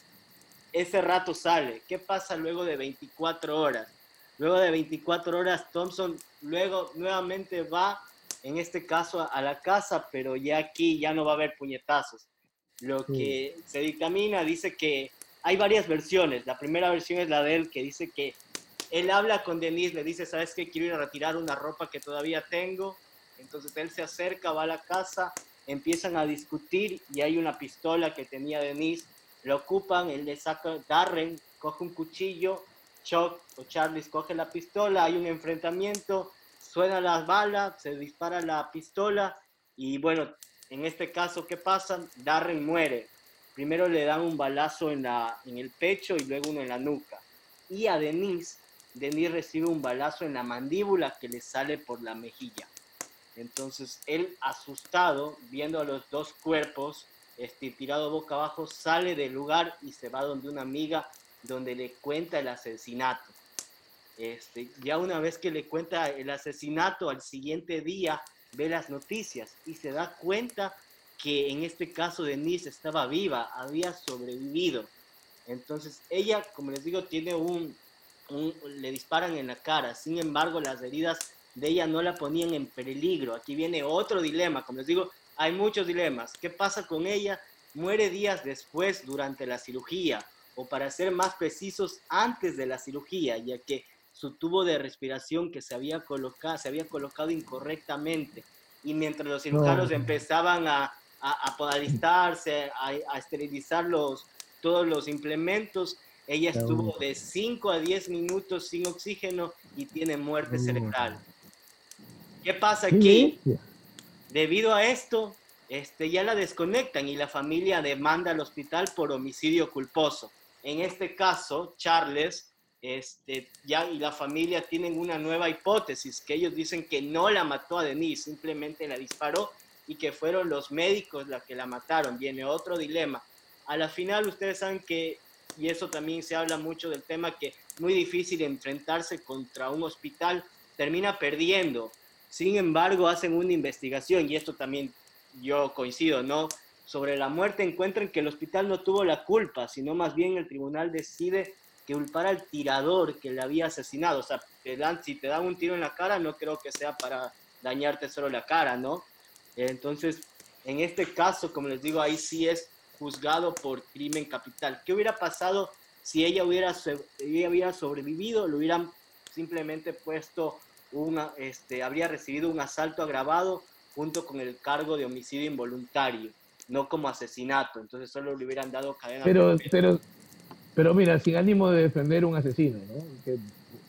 ese rato sale. ¿Qué pasa luego de 24 horas? Luego de 24 horas, Thompson luego nuevamente va, en este caso, a la casa, pero ya aquí ya no va a haber puñetazos. Lo que se dictamina dice que hay varias versiones. La primera versión es la de él, que dice que él habla con Denise, le dice, ¿sabes qué? Quiero ir a retirar una ropa que todavía tengo. Entonces él se acerca, va a la casa, empiezan a discutir y hay una pistola que tenía Denise, lo ocupan, él le saca, Darren coge un cuchillo, Chuck o Charlie coge la pistola, hay un enfrentamiento, suena las balas, se dispara la pistola y bueno, en este caso, ¿qué pasa? Darren muere. Primero le dan un balazo en, la, en el pecho y luego uno en la nuca. Y a Denise, Denise recibe un balazo en la mandíbula que le sale por la mejilla. Entonces él, asustado, viendo a los dos cuerpos, este, tirado boca abajo, sale del lugar y se va donde una amiga donde le cuenta el asesinato. Este, ya una vez que le cuenta el asesinato, al siguiente día ve las noticias y se da cuenta que en este caso Denise estaba viva, había sobrevivido. Entonces ella, como les digo, tiene un, un, le disparan en la cara. Sin embargo, las heridas de ella no la ponían en peligro. Aquí viene otro dilema, como les digo, hay muchos dilemas. ¿Qué pasa con ella? Muere días después durante la cirugía, o para ser más precisos, antes de la cirugía, ya que su tubo de respiración que se había colocado, se había colocado incorrectamente. Y mientras los cirujanos empezaban a, a, a a, esterilizar los, todos los implementos, ella estuvo de 5 a 10 minutos sin oxígeno y tiene muerte cerebral. ¿Qué pasa aquí? Debido a esto, este, ya la desconectan y la familia demanda al hospital por homicidio culposo. En este caso, Charles este, ya y la familia tienen una nueva hipótesis, que ellos dicen que no la mató a Denise, simplemente la disparó y que fueron los médicos los que la mataron. Viene otro dilema. A la final, ustedes saben que, y eso también se habla mucho del tema, que muy difícil enfrentarse contra un hospital, termina perdiendo sin embargo, hacen una investigación, y esto también yo coincido, ¿no? Sobre la muerte encuentran que el hospital no tuvo la culpa, sino más bien el tribunal decide que culpar al tirador que le había asesinado. O sea, te dan, si te dan un tiro en la cara, no creo que sea para dañarte solo la cara, ¿no? Entonces, en este caso, como les digo, ahí sí es juzgado por crimen capital. ¿Qué hubiera pasado si ella hubiera, ella hubiera sobrevivido? Lo hubieran simplemente puesto una, este, habría recibido un asalto agravado junto con el cargo de homicidio involuntario, no como asesinato. Entonces solo le hubieran dado cadena. Pero, pero, pero mira, sin ánimo de defender un asesino, ¿no? que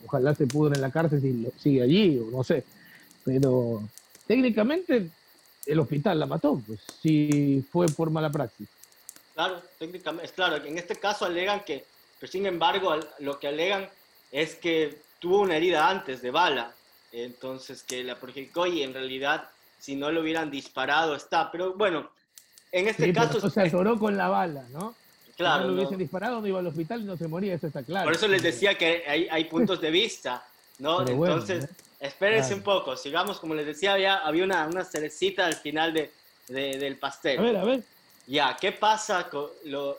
ojalá se pudre en la cárcel si sigue allí, o no sé. Pero técnicamente el hospital la mató, pues si fue por mala praxis. Claro, técnicamente, es claro, en este caso alegan que, pero sin embargo, lo que alegan es que tuvo una herida antes de bala, entonces que la perjudicó y en realidad si no lo hubieran disparado está, pero bueno, en este caso... se atoró con la bala, ¿no? Claro. Si no lo hubiesen disparado, no iba al hospital y no se moría, eso está claro. Por eso les decía que hay, hay puntos de vista, ¿no? Entonces, espérense un poco, sigamos, como les decía, había, había una, una cerecita al final de, del pastel. A ver, a ver. Ya, ¿qué pasa con lo,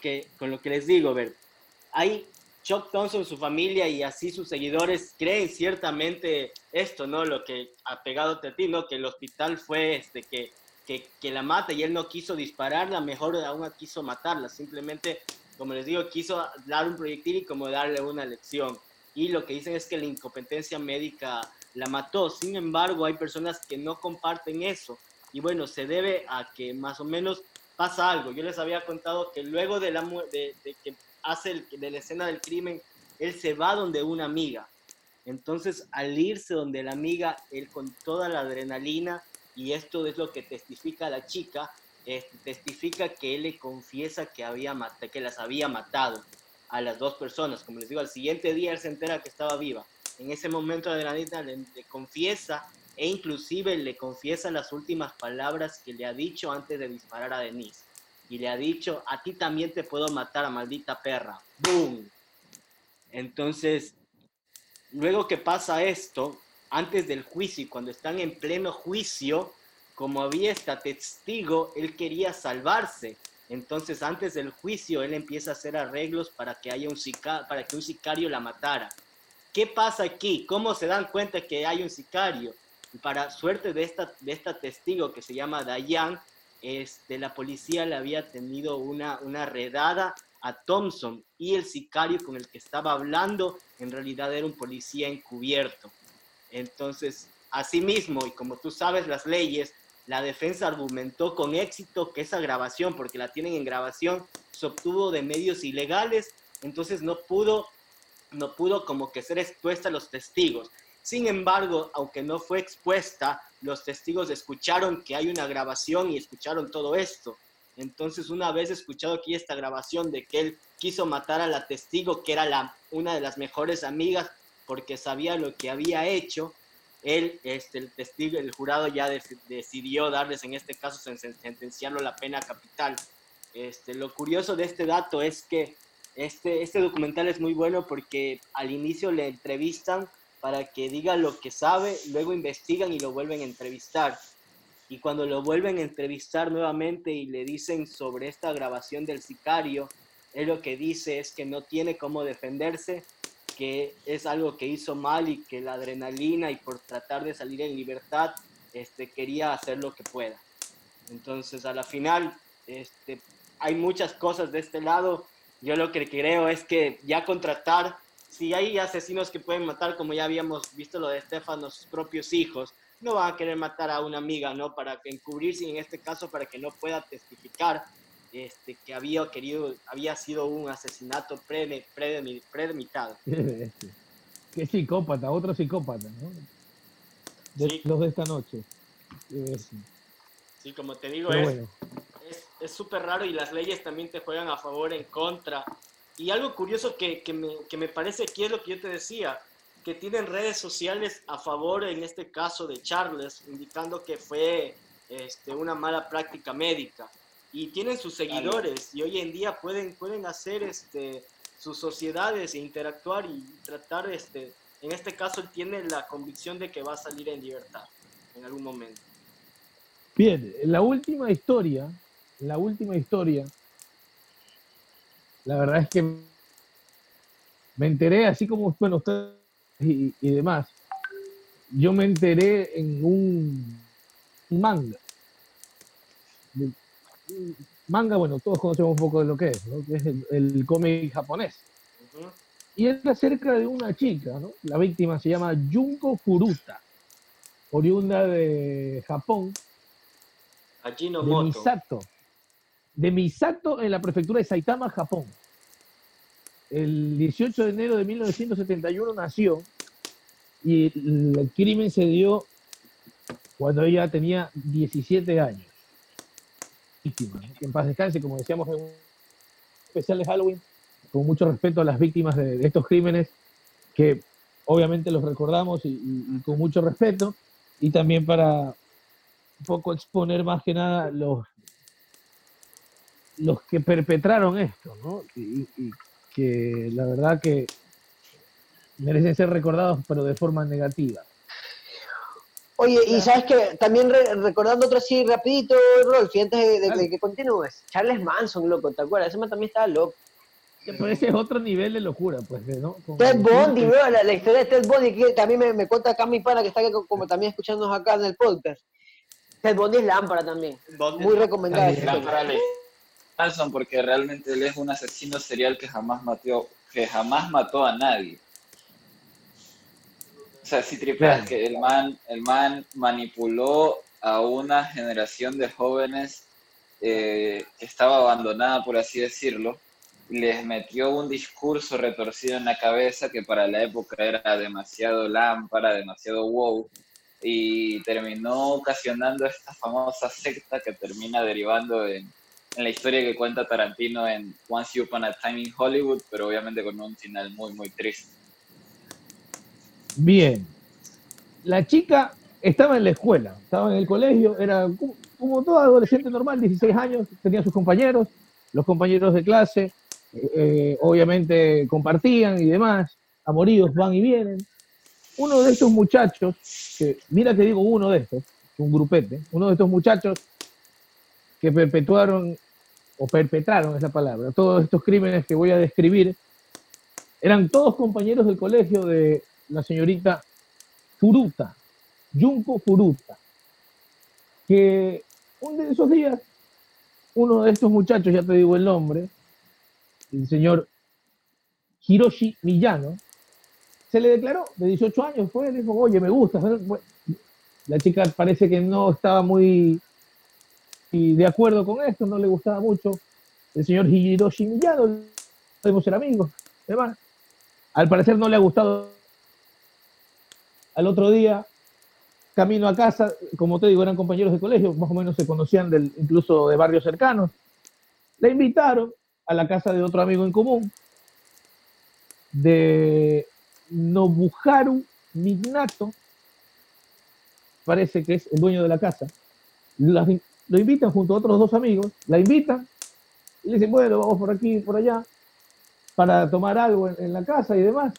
que, les digo? ver, hay Chuck Thompson, su familia y así sus seguidores creen ciertamente esto, ¿no? Lo que ha pegado a ti, ¿no? Que el hospital fue este, que, que, que, la mata y él no quiso dispararla, mejor aún quiso matarla. Simplemente, como les digo, quiso dar un proyectil y como darle una lección. Y lo que dicen es que la incompetencia médica la mató. Sin embargo, hay personas que no comparten eso y bueno, se debe a que más o menos pasa algo. Yo les había contado que luego de, la, de, que hace el, de la escena del crimen, él se va donde una amiga. Entonces, al irse donde la amiga, él con toda la adrenalina, y esto es lo que testifica la chica, testifica que él le confiesa que, había que las había matado a las dos personas. Como les digo, al siguiente día él se entera que estaba viva. En ese momento adrenalina le, le confiesa e inclusive le confiesa las últimas palabras que le ha dicho antes de disparar a Denise. Y le ha dicho, a ti también te puedo matar, maldita perra. ¡Boom! Entonces, luego que pasa esto, antes del juicio y cuando están en pleno juicio, como había esta testigo, él quería salvarse. Entonces, antes del juicio, él empieza a hacer arreglos para que haya un para que un sicario la matara. ¿Qué pasa aquí? ¿Cómo se dan cuenta que hay un sicario? Para suerte de esta, de esta testigo que se llama Dayan, este, la policía le había tenido una, una redada a Thompson y el sicario con el que estaba hablando en realidad era un policía encubierto. Entonces, asimismo, y como tú sabes las leyes, la defensa argumentó con éxito que esa grabación, porque la tienen en grabación, se obtuvo de medios ilegales, entonces no pudo, no pudo como que ser expuesta a los testigos. Sin embargo, aunque no fue expuesta, los testigos escucharon que hay una grabación y escucharon todo esto. Entonces, una vez escuchado aquí esta grabación de que él quiso matar a la testigo, que era la, una de las mejores amigas, porque sabía lo que había hecho, él, este, el testigo, el jurado ya decidió darles, en este caso, sentenciarlo la pena capital. Este, lo curioso de este dato es que este, este documental es muy bueno porque al inicio le entrevistan para que diga lo que sabe, luego investigan y lo vuelven a entrevistar. Y cuando lo vuelven a entrevistar nuevamente y le dicen sobre esta grabación del sicario, él lo que dice es que no tiene cómo defenderse, que es algo que hizo mal y que la adrenalina y por tratar de salir en libertad, este, quería hacer lo que pueda. Entonces, a la final, este, hay muchas cosas de este lado. Yo lo que creo es que ya contratar si hay asesinos que pueden matar, como ya habíamos visto lo de Estefano, sus propios hijos, no van a querer matar a una amiga, ¿no? Para encubrirse, en este caso, para que no pueda testificar este, que había querido, había sido un asesinato pre, premeditado. Qué psicópata, otro psicópata, ¿no? Los de esta noche. Sí, como te digo, es súper raro y las leyes también te juegan a favor, en contra. Y algo curioso que, que, me, que, me, parece aquí es lo que yo te decía, que tienen redes sociales a favor, en este caso de Charles, indicando que fue este, una mala práctica médica. Y tienen sus seguidores y hoy en día pueden, pueden hacer este, sus sociedades e interactuar y tratar, este, en este caso, él tiene la convicción de que va a salir en libertad en algún momento. Bien, la última historia, la última historia la verdad es que me enteré, así como bueno, ustedes y, demás, yo me enteré en un manga. Manga, bueno, todos conocemos un poco de lo que es, ¿no? que es el, cómic japonés. Y es acerca de una chica, ¿no? La víctima se llama Junko Furuta, oriunda de Japón. De Misato de Misato en la prefectura de Saitama, Japón. El 18 de enero de 1971 nació y el crimen se dio cuando ella tenía 17 años. Víctima, en paz descanse, como decíamos en un especial de Halloween, con mucho respeto a las víctimas de, estos crímenes, que obviamente los recordamos y, con mucho respeto, y también para un poco exponer más que nada los, los que perpetraron esto, ¿no? Que la verdad que merecen ser recordados, pero de forma negativa. Oye, y sabes que también recordando otro así rapidito, Rolf, antes de, que continúes, Charles Manson, loco, ¿te acuerdas? Ese man también estaba loco. Pero ese es otro nivel de locura, pues, ¿no? Ted Bundy, bro, la, historia de Ted Bundy, que también me, me cuenta acá mi pana, que está como también escuchándonos acá en el podcast. Ted Bundy es lámpara también. Muy recomendable. Lámpara Manson porque realmente él es un asesino serial que jamás mató, que jamás mató a nadie. O sea, si tripeas que el man, el man manipuló a una generación de jóvenes eh, que estaba abandonada, por así decirlo, les metió un discurso retorcido en la cabeza que para la época era demasiado lámpara, demasiado wow, y terminó ocasionando esta famosa secta que termina derivando en, en la historia que cuenta Tarantino en Once Upon a Time in Hollywood, pero obviamente con un final muy, muy triste. Bien. La chica estaba en la escuela, estaba en el colegio, era como todo adolescente normal, 16 años, tenía sus compañeros, los compañeros de clase, eh, eh, obviamente compartían y demás, amoríos van y vienen. Uno de estos muchachos, que mira que digo uno de estos, un grupete, uno de estos muchachos que perpetuaron o perpetraron esa palabra, todos estos crímenes que voy a describir, eran todos compañeros del colegio de la señorita Furuta, Junko Furuta, que un de esos días, uno de estos muchachos, ya te digo el nombre, el señor Hiroshi Miyano, se le declaró de 18 años, fue, dijo, oye, me gusta. La chica parece que no estaba muy y de acuerdo con esto, no le gustaba mucho el señor Hiroshi Miyano, podemos ser amigos, además. Al parecer no le ha gustado. Al otro día, camino a casa, como te digo, eran compañeros de colegio, más o menos se conocían incluso de barrios cercanos. Le invitaron a la casa de otro amigo en común, de Nobuharu Mignato, parece que es el dueño de la casa lo invitan junto a otros dos amigos, la invitan y le dicen, bueno, vamos por aquí por allá para tomar algo en, la casa y demás.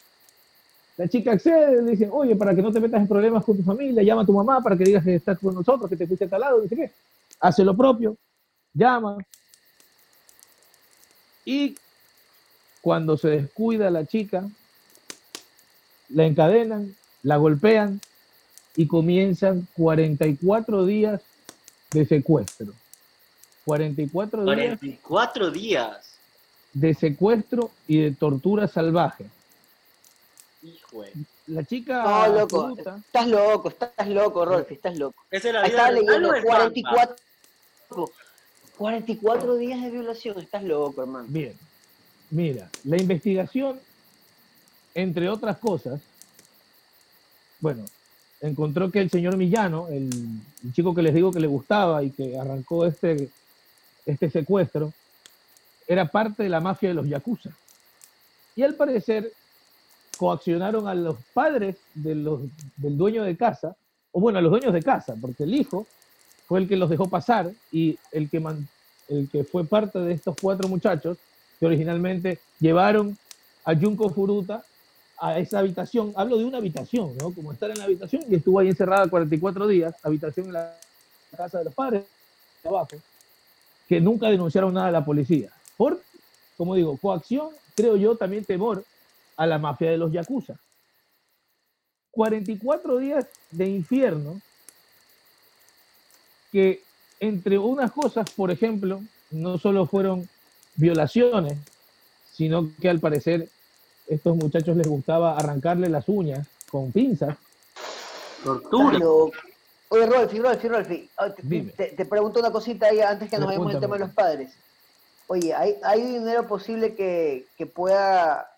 La chica accede, le dicen, oye, para que no te metas en problemas con tu familia, llama a tu mamá para que digas que estás con nosotros, que te fuiste a tal lado, dice qué. Hace lo propio, llama. Y cuando se descuida la chica, la encadenan, la golpean y comienzan 44 días de secuestro. 44 días. 44 días. De secuestro y de tortura salvaje. Hijo La chica. No, loco. Estás loco, estás loco, Rolfi, estás loco. Esa es la vida leyendo 44, 44 días de violación, estás loco, hermano. Bien. Mira, la investigación, entre otras cosas, bueno, encontró que el señor Millano, el, chico que les digo que le gustaba y que arrancó este, este secuestro, era parte de la mafia de los Yakuza. Y al parecer coaccionaron a los padres de los, del dueño de casa, o bueno, a los dueños de casa, porque el hijo fue el que los dejó pasar y el que, el que fue parte de estos cuatro muchachos que originalmente llevaron a Junko Furuta a esa habitación, hablo de una habitación, ¿no? Como estar en la habitación y estuvo ahí encerrada 44 días, habitación en la casa de los padres, abajo, que nunca denunciaron nada a la policía. Por, como digo, coacción, creo yo, también temor a la mafia de los Yakuza. 44 días de infierno que entre unas cosas, por ejemplo, no solo fueron violaciones, sino que al parecer estos muchachos les gustaba arrancarle las uñas con pinzas. Tortura. Oye, Rolfi, Rolfi, Rolfi, ah, te, pregunto una cosita ahí antes que nos vayamos al tema de los padres. Oye, ¿hay, hay dinero posible que, pueda,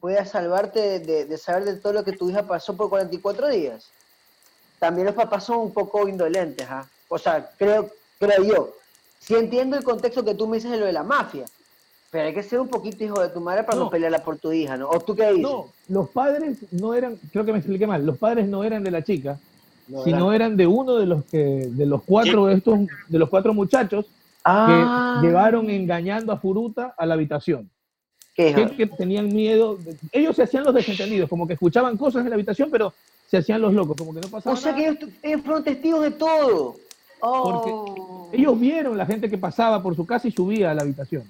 pueda salvarte de, saber de todo lo que tu hija pasó por 44 días? también los papás son un poco indolentes, ¿ah? O sea, creo, creo yo. Sí entiendo el contexto que tú me dices de lo de la mafia, pero hay que ser un poquito hijo de tu madre para no, pelearla por tu hija, ¿no? ¿O tú qué dices? No, los padres no eran, creo que me expliqué mal, los padres no eran de la chica, sino eran de uno de los que, de los cuatro de estos, de los cuatro muchachos ah. que llevaron engañando a Furuta a la habitación. ¿Qué que, tenían miedo. ellos se hacían los desentendidos, como que escuchaban cosas en la habitación, pero se hacían los locos, como que no pasaba O sea que ellos, fueron testigos de todo. Porque ellos vieron la gente que pasaba por su casa y subía a la habitación.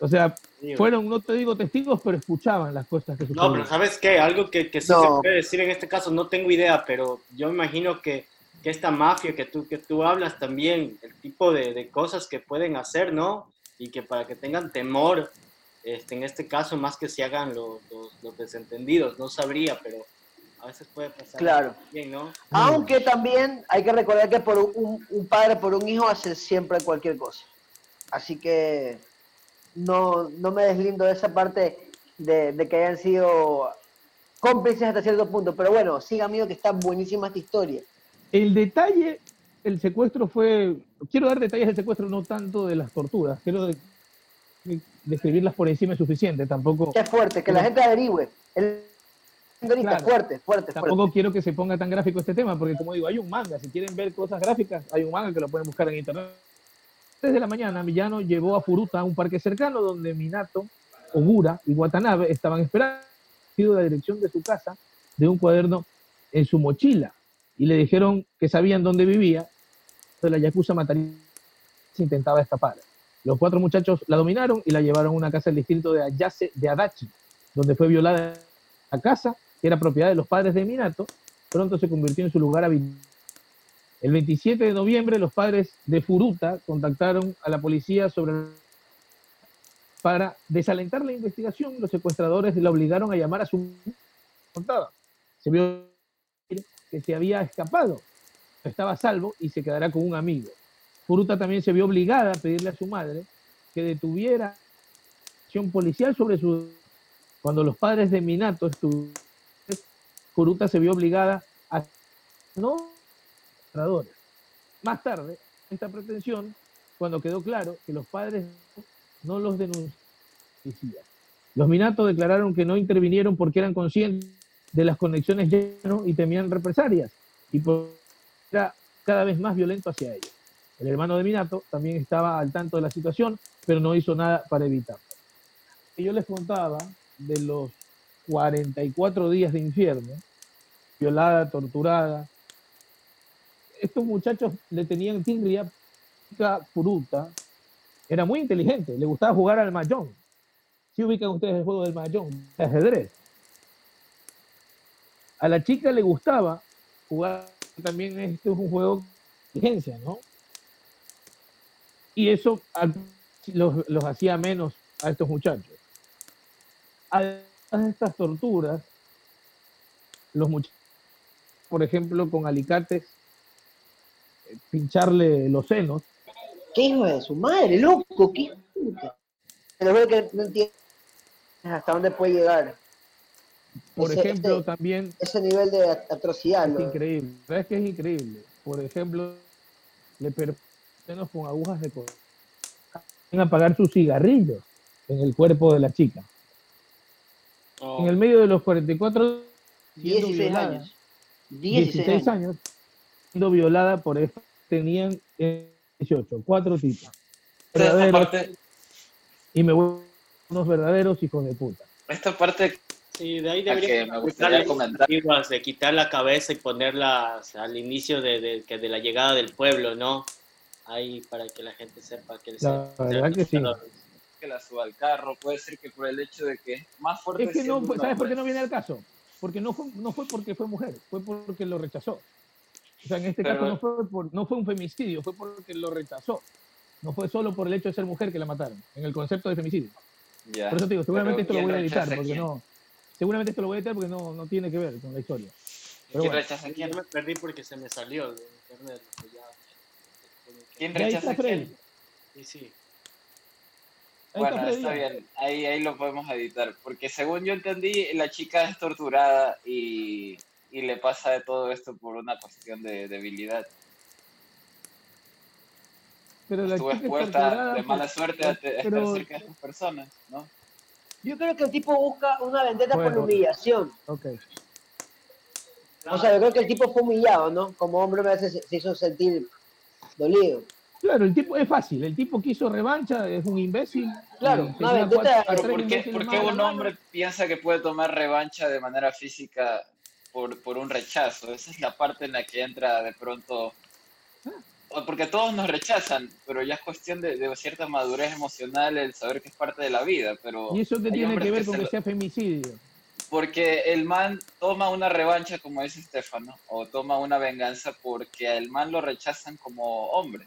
O sea, fueron, no te digo testigos, pero escuchaban las cosas que sucedían. No, pero ¿sabes qué? Algo que, que sí se puede decir en este caso, no tengo idea, pero yo imagino que, que, esta mafia que tú, que tú hablas también, el tipo de, de cosas que pueden hacer, ¿no? Y que para que tengan temor, este, en este caso, más que se hagan los, los, desentendidos, no sabría, pero a veces puede pasar. Claro. Bien, ¿no? Aunque también hay que recordar que por un, un, padre, por un hijo, hace siempre cualquier cosa. Así que no, no me deslindo de esa parte de, de, que hayan sido cómplices hasta cierto punto. Pero bueno, siga amigo que está buenísima esta historia. El detalle, el secuestro fue, quiero dar detalles del secuestro, no tanto de las torturas, quiero describirlas por encima es suficiente, tampoco... Es fuerte, que la gente averigüe. El... fuerte, fuerte, Tampoco quiero que se ponga tan gráfico este tema, porque como digo, hay un manga, si quieren ver cosas gráficas, hay un manga que lo pueden buscar en internet. Desde la mañana, Millano llevó a Furuta a un parque cercano donde Minato, Ogura y Watanabe estaban esperando la dirección de su casa de un cuaderno en su mochila y le dijeron que sabían dónde vivía, de la Yakuza mataría se intentaba escapar. Los cuatro muchachos la dominaron y la llevaron a una casa del distrito de de Adachi, donde fue violada la casa, que era propiedad de los padres de Minato, pronto se convirtió en su lugar habitual. El 27 de noviembre, los padres de Furuta contactaron a la policía sobre para desalentar la investigación, los secuestradores la obligaron a llamar a su contada. Se vio que se había escapado, estaba salvo y se quedará con un amigo. Furuta también se vio obligada a pedirle a su madre que detuviera acción policial sobre su... Cuando los padres de Minato estuvieron, Furuta se vio obligada a no Más tarde, esta pretensión, cuando quedó claro que los padres no los denunciaron, los Minato declararon que no intervinieron porque eran conscientes de las conexiones y temían represalias y era cada vez más violento hacia ellos. El hermano de Minato también estaba al tanto de la situación, pero no hizo nada para evitarlo. Y yo les contaba de los 44 días de infierno, violada, torturada. Estos muchachos le tenían tingria puruta, era muy inteligente, le gustaba jugar al mayón. Si ubican ustedes el juego del mayón, el ajedrez. A la chica le gustaba jugar también, este es un juego de inteligencia, ¿no? y eso los, los hacía menos a estos muchachos. Además de estas torturas, los muchachos, por ejemplo, con alicates, pincharle los senos. ¿Qué hijo de su madre, loco? ¿Qué puta? Pero que no entiendo hasta dónde puede llegar. Por ejemplo, también... Ese nivel de atrocidad. Es increíble. ¿Sabes que es increíble? Por ejemplo, le con agujas de coser. a apagar sus cigarrillos en el cuerpo de la chica. En el medio de los 44 16 años. 16, años. Siendo violada por esto, tenían 18, cuatro tipos. y me voy unos verdaderos hijos de puta. Esta parte Sí, de ahí debería me gustaría comentar. De quitar la cabeza y ponerla al inicio de, de, de, la llegada del pueblo, ¿no? ahí para que la gente sepa que la verdad que sí. Que la suba al carro, puede ser que por el hecho de que más fuerte. Es que no, ¿sabes por qué no viene al caso? Porque no fue, no fue porque fue mujer, fue porque lo rechazó. O sea, en este caso no fue, por, no fue un femicidio, fue porque lo rechazó. No fue solo por el hecho de ser mujer que la mataron, en el concepto de femicidio. por eso te digo, seguramente esto lo voy a editar, porque no. Seguramente esto lo voy a editar porque no, no tiene que ver con la historia. Pero ¿Quién rechaza quién? Yo me perdí porque se me salió de internet. ¿Quién rechaza quién? Sí, sí. Bueno, está bien, ahí, ahí lo podemos editar, porque según yo entendí, la chica es torturada y, y le pasa de todo esto por una cuestión de debilidad. Pero la Estuvo expuesta de mala suerte a estar cerca de estas personas, ¿no? Yo creo que el tipo busca una vendetta por la humillación. Ok. O sea, yo creo que el tipo fue humillado, ¿no? Como hombre me hace, se hizo sentir dolido. Claro, el tipo es fácil, el tipo quiso revancha, es un imbécil. Claro, una vendetta. ¿Por qué, ¿por qué un hombre piensa que puede tomar revancha de manera física por, por un rechazo? Esa es la parte en la que entra de pronto porque todos nos rechazan, pero ya es cuestión de, cierta madurez emocional el saber que es parte de la vida. Pero ¿Y eso qué tiene que ver con que sea femicidio? Porque el man toma una revancha, como dice Estefano, o toma una venganza porque el man lo rechazan como hombre.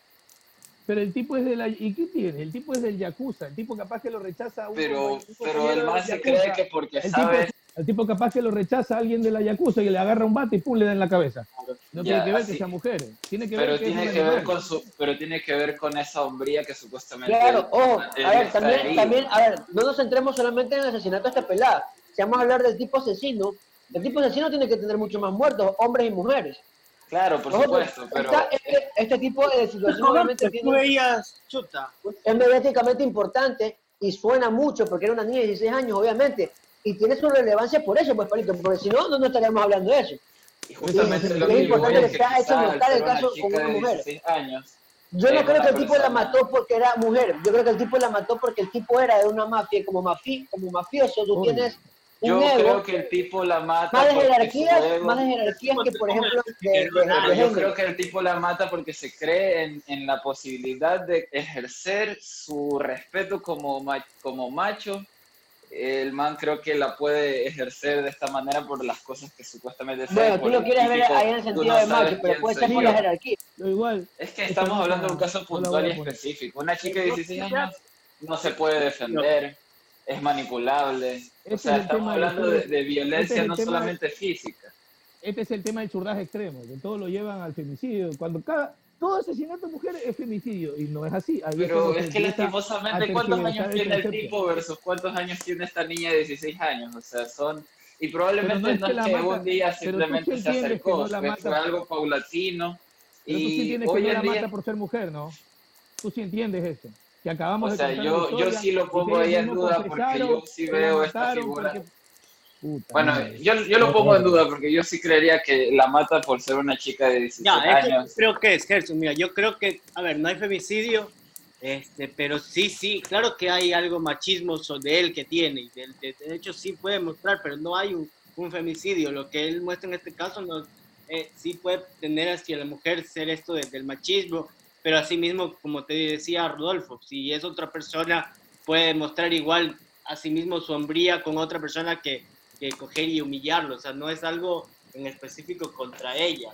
Pero el tipo es de la... ¿Y qué tiene? El tipo es del Yakuza. El tipo capaz que lo rechaza a uno, Pero, pero el man se cree que porque sabe... El tipo capaz que lo rechaza a alguien de la Yakuza y le agarra un bate y pum, le da en la cabeza. No tiene que ver que sea mujer. Tiene que pero ver tiene que, ver con su, pero tiene que ver con esa hombría que supuestamente. Claro, ojo, a ver, también, también, a ver, no nos centremos solamente en el asesinato de esta pelada. Si vamos a hablar del tipo asesino, el tipo asesino tiene que tener muchos más muertos, hombres y mujeres. Claro, por supuesto, pero... Este, este, tipo de situación obviamente tiene, chuta. es mediáticamente importante y suena mucho porque era una niña de 16 años, obviamente, y tiene su relevancia por eso, pues, Palito, porque si no, no, estaríamos hablando de eso. Y justamente lo que es importante que está hecho notar el caso con una mujer. Años, yo no creo que el tipo la mató porque era mujer, yo creo que el tipo la mató porque el tipo era de una mafia, como, mafi, como mafioso, tú tienes un yo ego, creo que el tipo la mata más de jerarquías, más de jerarquías que por ejemplo de, de, yo creo que el tipo la mata porque se cree en, en la posibilidad de ejercer su respeto como, como macho el man creo que la puede ejercer de esta manera por las cosas que supuestamente Bueno, tú lo quieres ver ahí en el sentido de macho, pero puede ser por la jerarquía. Igual. Es que estamos hablando de un caso puntual y específico. Una chica de 16 años no se puede defender, es manipulable. o sea, estamos hablando de, violencia no solamente física. Este es el tema del churraje extremo, que todo lo llevan al femicidio. Cuando cada, todo asesinato de mujer es femicidio y no es así. Pero es que lastimosamente, ¿cuántos años tiene el tipo versus cuántos años tiene esta niña de 16 años? O sea, son. Y probablemente no es que, un día simplemente se acercó, fue algo paulatino. Pero y tú sí entiendes que ella la mata por ser mujer, ¿no? Tú sí entiendes eso. Que acabamos o sea, yo, yo sí lo pongo ahí en duda porque yo sí veo esta figura bueno, yo, yo lo pongo en duda porque yo sí creería que la mata por ser una chica de 16 años. creo que es, Gerson, mira, yo creo que, a ver, no hay femicidio, este, pero sí, sí, claro que hay algo machismo de él que tiene, de, de, hecho sí puede mostrar, pero no hay un, un, femicidio, lo que él muestra en este caso no, eh, sí puede tener hacia la mujer ser esto del machismo, pero así mismo, como te decía Rodolfo, si es otra persona, puede mostrar igual a sí mismo su hombría con otra persona que coger y humillarlo, o sea, no es algo en específico contra ella.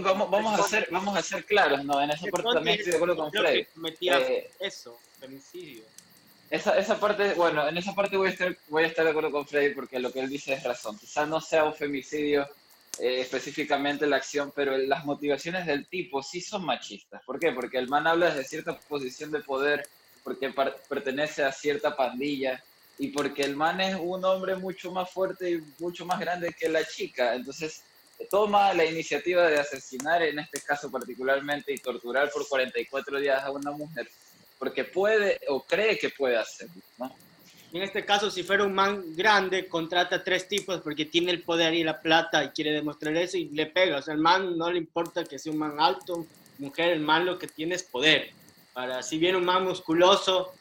Vamos, vamos, a ser, vamos a ser claros, ¿no? En esa parte también estoy de acuerdo con Freddy. Eh, eso, femicidio. Esa, esa parte, bueno, en esa parte voy a, estar, voy a estar de acuerdo con Freddy porque lo que él dice es razón. Quizás no sea un femicidio eh, específicamente la acción, pero las motivaciones del tipo sí son machistas. ¿Por qué? Porque el man habla desde cierta posición de poder, porque pertenece a cierta pandilla, y porque el man es un hombre mucho más fuerte y mucho más grande que la chica, entonces toma la iniciativa de asesinar, en este caso particularmente, y torturar por 44 días a una mujer, porque puede o cree que puede hacerlo, ¿no? En este caso, si fuera un man grande, contrata tres tipos porque tiene el poder y la plata y quiere demostrar eso y le pega. O sea, el man no le importa que sea un man alto, mujer, el man lo que tiene es poder. Para si viene un man musculoso,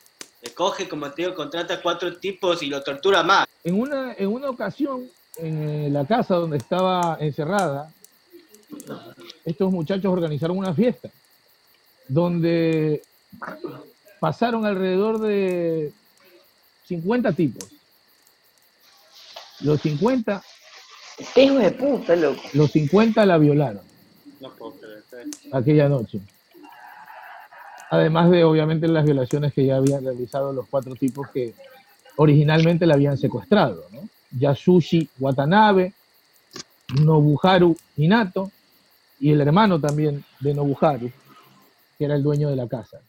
coge, como te digo, contrata cuatro tipos y lo tortura más. En una, en una ocasión, en eh, la casa donde estaba encerrada, estos muchachos organizaron una fiesta donde pasaron alrededor de 50 tipos. Los 50... Hijo de puta, loco. Los 50 la violaron. No puedo creer. Aquella noche además de obviamente las violaciones que ya habían realizado los cuatro tipos que originalmente la habían secuestrado, ¿no? Yasushi Watanabe, Nobuharu Minato y el hermano también de Nobuharu, que era el dueño de la casa.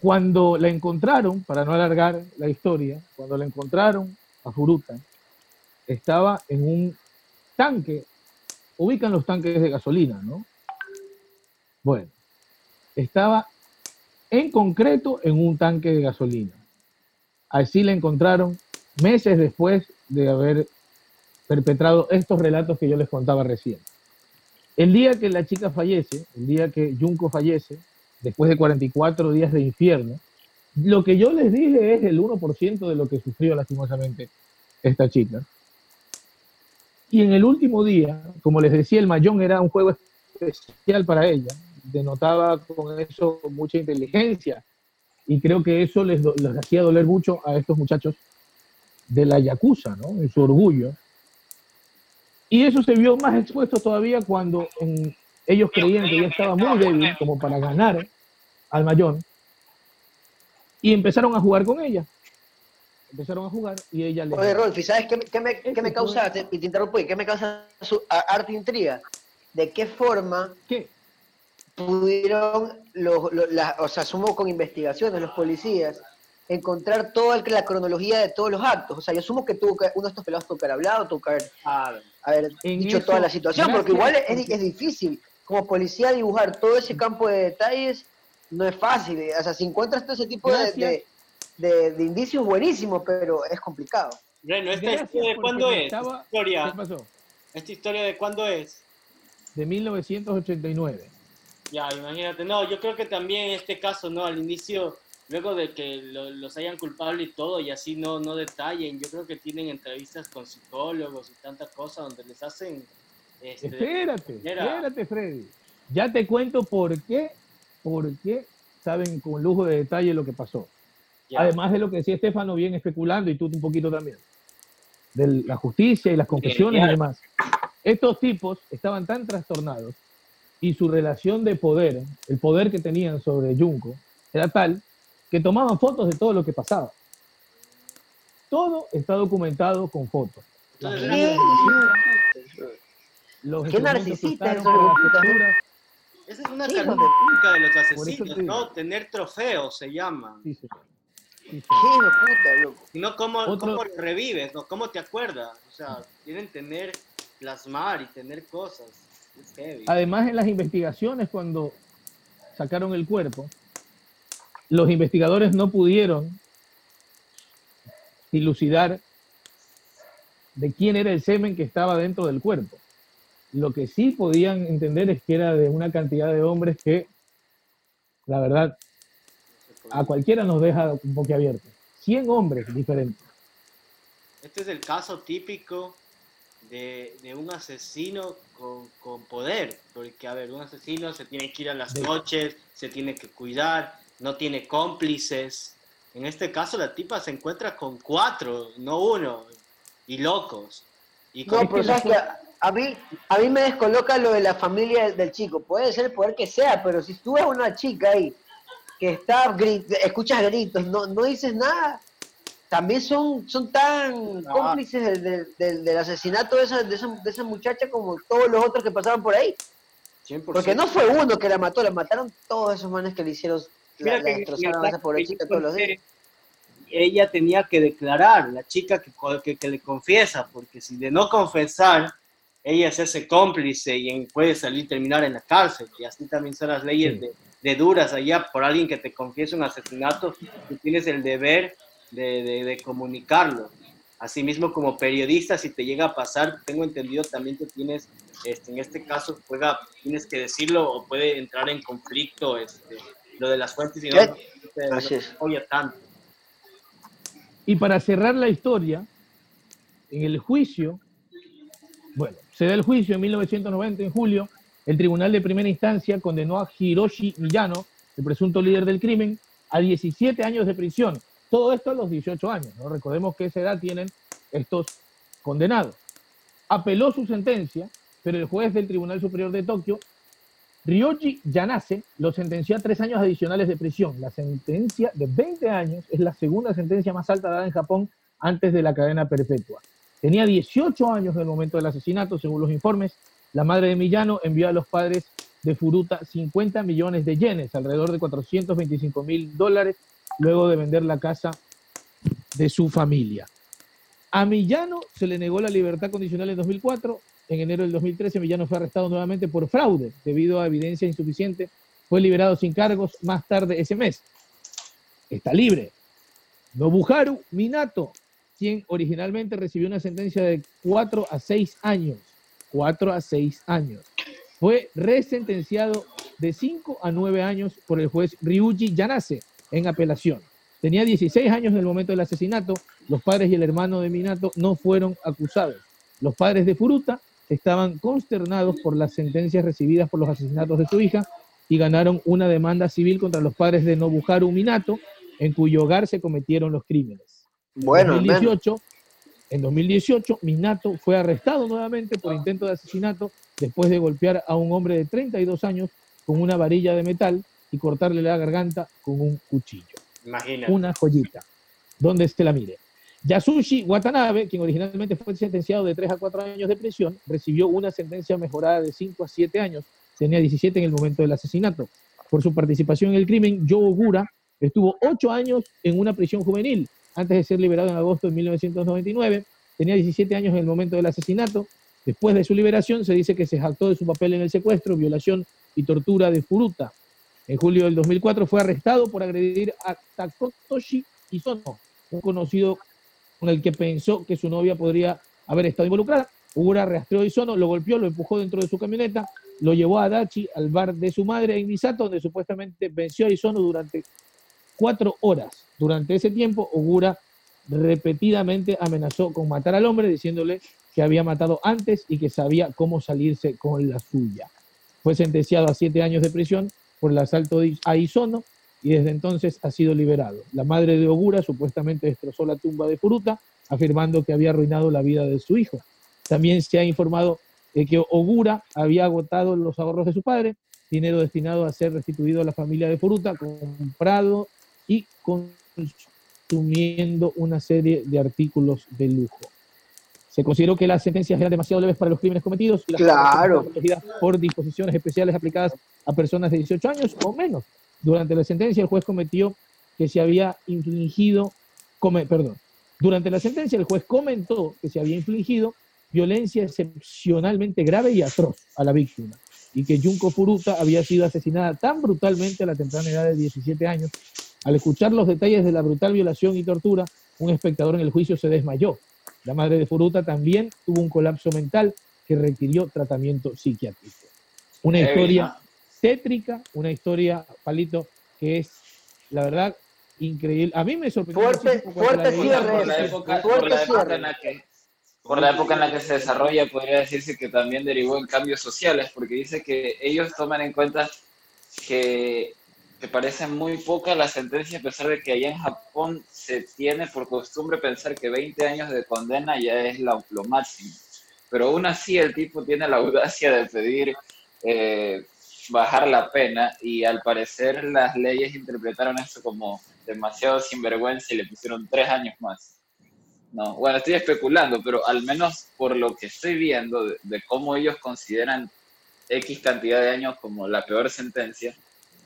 Cuando la encontraron, para no alargar la historia, cuando la encontraron a Furuta, estaba en un tanque, ubican los tanques de gasolina, ¿no? Bueno, estaba en concreto en un tanque de gasolina. Así la encontraron meses después de haber perpetrado estos relatos que yo les contaba recién. El día que la chica fallece, el día que Junko fallece, después de 44 días de infierno, lo que yo les dije es el 1% de lo que sufrió lastimosamente esta chica. Y en el último día, como les decía, el Mayón era un juego especial para ella, denotaba con eso mucha inteligencia y creo que eso les, les hacía doler mucho a estos muchachos de la Yakuza, ¿no? En su orgullo. Y eso se vio más expuesto todavía cuando ellos creían que ya estaba muy débil como para ganar al Mayón y empezaron a jugar con ella. Empezaron a jugar y ella le. Oye, Rolfi, ¿sabes qué, qué me, qué me causa, y te interrumpo, qué me causa su arte intriga? ¿De qué forma ¿Qué? Pudieron, los, los o sea, asumo con investigaciones, los policías, encontrar toda la cronología de todos los actos? O sea, yo asumo que tuvo que, uno de estos pelados tuvo que haber hablado, tuvo que haber, haber dicho toda la situación, porque igual es, es difícil como policía dibujar todo ese campo de detalles no es fácil. O sea, si encuentras todo ese tipo de, de, de, indicios buenísimos, pero es complicado. Bueno, ¿esta historia de cuándo es? Historia. ¿Qué pasó? ¿Esta historia de cuándo es? De 1989. Ya, imagínate. No, yo creo que también en este caso, ¿no? Al inicio, luego de que los hayan culpable y todo, y así no, no detallen, yo creo que tienen entrevistas con psicólogos y tantas cosas donde les hacen... Este, espérate, espérate, Freddy. Ya te cuento por qué porque saben con lujo de detalle lo que pasó. Además de lo que decía Estefano, bien especulando, y tú un poquito también, de la justicia y las confesiones y demás. Estos tipos estaban tan trastornados y su relación de poder, el poder que tenían sobre Junko, era tal que tomaban fotos de todo lo que pasaba. Todo está documentado con fotos. Los ¿Qué narcisista esa es una característica de los asesinos, ¿no? Tener trofeos se llama. Sí, sí. Sí, puta, loco. Cómo, cómo revives, ¿no? ¿Cómo te acuerdas? O sea, quieren tener, plasmar y tener cosas. Además, en las investigaciones, cuando sacaron el cuerpo, los investigadores no pudieron dilucidar de quién era el semen que estaba dentro del cuerpo. Lo que sí podían entender es que era de una cantidad de hombres que, la verdad, a cualquiera nos deja un poco abierto. 100 hombres diferentes. Este es el caso típico de, de un asesino con, con, poder, porque, a ver, un asesino se tiene que ir a las noches, se tiene que cuidar, no tiene cómplices. En este caso, la tipa se encuentra con cuatro, no uno, y locos. Y no, pero sabes que a mí, a mí me descoloca lo de la familia del, chico. Puede ser el poder que sea, pero si tú ves una chica ahí que está, escuchas gritos, no, no dices nada, también son, son tan cómplices del, del, del, asesinato de esa, de, esa, de esa muchacha como todos los otros que pasaban por ahí. Porque no fue uno que la mató, la mataron todos esos manes que le hicieron, la, destrozaron a esa pobre chica todos los días. ella tenía que declarar, la chica que, que, que, le confiesa, porque si de no confesar, ella es ese cómplice y puede salir terminar en la cárcel. Y así también son las leyes de, duras. Allá por alguien que te confiesa un asesinato, tú tienes el deber de, de, comunicarlo. Asimismo, como periodista, si te llega a pasar, tengo entendido también que tienes, este, en este caso, juega, tienes que decirlo o puede entrar en conflicto este, lo de las fuentes y no, no tanto. Y para cerrar la historia, en el juicio, bueno, se da el juicio en 1990, en julio, el tribunal de primera instancia condenó a Hiroshi Miyano, el presunto líder del crimen, a 17 años de prisión. Todo esto a los 18 años. Recordemos que esa edad tienen estos condenados. Apeló su sentencia, pero el juez del Tribunal Superior de Tokio, Ryoji Yanase, lo sentenció a tres años adicionales de prisión. La sentencia de 20 años es la segunda sentencia más alta dada en Japón antes de la cadena perpetua. Tenía 18 años en el momento del asesinato, según los informes. La madre de Millano envió a los padres de Furuta 50 millones de yenes, alrededor de 425 mil dólares, luego de vender la casa de su familia. A Millano se le negó la libertad condicional en 2004. En enero del 2013, Millano fue arrestado nuevamente por fraude debido a evidencia insuficiente. Fue liberado sin cargos más tarde ese mes. Está libre. Nobuharu Minato, quien originalmente recibió una sentencia de 4 a 6 años. 4 a 6 años. Fue resentenciado de 5 a 9 años por el juez Ryuji Yanase en apelación. Tenía 16 años en el momento del asesinato. Los padres y el hermano de Minato no fueron acusados. Los padres de Furuta estaban consternados por las sentencias recibidas por los asesinatos de su hija y ganaron una demanda civil contra los padres de Nobuharu Minato, en cuyo hogar se cometieron los crímenes. Bueno, en 2018, en 2018, Minato fue arrestado nuevamente por intento de asesinato después de golpear a un hombre de 32 años con una varilla de metal y cortarle la garganta con un cuchillo. Imagina. Una joyita. Donde se la mire. Yasushi Watanabe, quien originalmente fue sentenciado de 3 a 4 años de prisión, recibió una sentencia mejorada de 5 a 7 años. Tenía 17 en el momento del asesinato. Por su participación en el crimen, Joe Ogura estuvo 8 años en una prisión juvenil antes de ser liberado en agosto de 1999. Tenía 17 años en el momento del asesinato. Después de su liberación, se dice que se jactó de su papel en el secuestro, violación y tortura de Furuta. En julio del 2004 fue arrestado por agredir a Takotoshi Isono, un conocido con el que pensó que su novia podría haber estado involucrada. Ugura rastreó a Isono, lo golpeó, lo empujó dentro de su camioneta, lo llevó a Dachi al bar de su madre en Misato, donde supuestamente venció a Isono durante cuatro horas. Durante ese tiempo, Ogura repetidamente amenazó con matar al hombre, diciéndole que había matado antes y que sabía cómo salirse con la suya. Fue sentenciado a siete años de prisión por el asalto a Isono y desde entonces ha sido liberado. La madre de Ogura supuestamente destrozó la tumba de Furuta, afirmando que había arruinado la vida de su hijo. También se ha informado de que Ogura había agotado los ahorros de su padre, dinero destinado a ser restituido a la familia de Furuta, comprado y consumiendo una serie de artículos de lujo. Se consideró que las sentencias eran demasiado leves para los crímenes cometidos y las claro. por disposiciones especiales aplicadas a personas de 18 años o menos. Durante la sentencia, el juez cometió que se había infligido, come, perdón, durante la sentencia el juez comentó que se había infligido violencia excepcionalmente grave y atroz a la víctima y que Junko Furuta había sido asesinada tan brutalmente a la temprana edad de 17 años. Al escuchar los detalles de la brutal violación y tortura, un espectador en el juicio se desmayó. La madre de Furuta también tuvo un colapso mental que requirió tratamiento psiquiátrico. Una historia tétrica, una historia, Palito, que es, la verdad, increíble. A mí me sorprendió. Fuerte, fuerte cierre. Por la época, por la época en la que por la época en la que se desarrolla, podría decirse que también derivó en cambios sociales, porque dice que ellos toman en cuenta que, que parecen muy pocas las sentencias, a pesar de que allá en Japón se tiene por costumbre pensar que 20 años de condena ya es la, lo máximo. Pero aún así el tipo tiene la audacia de pedir eh, bajar la pena y al parecer las leyes interpretaron eso como demasiado sinvergüenza y le pusieron tres años más. No, bueno, estoy especulando, pero al menos por lo que estoy viendo de, de, cómo ellos consideran X cantidad de años como la peor sentencia,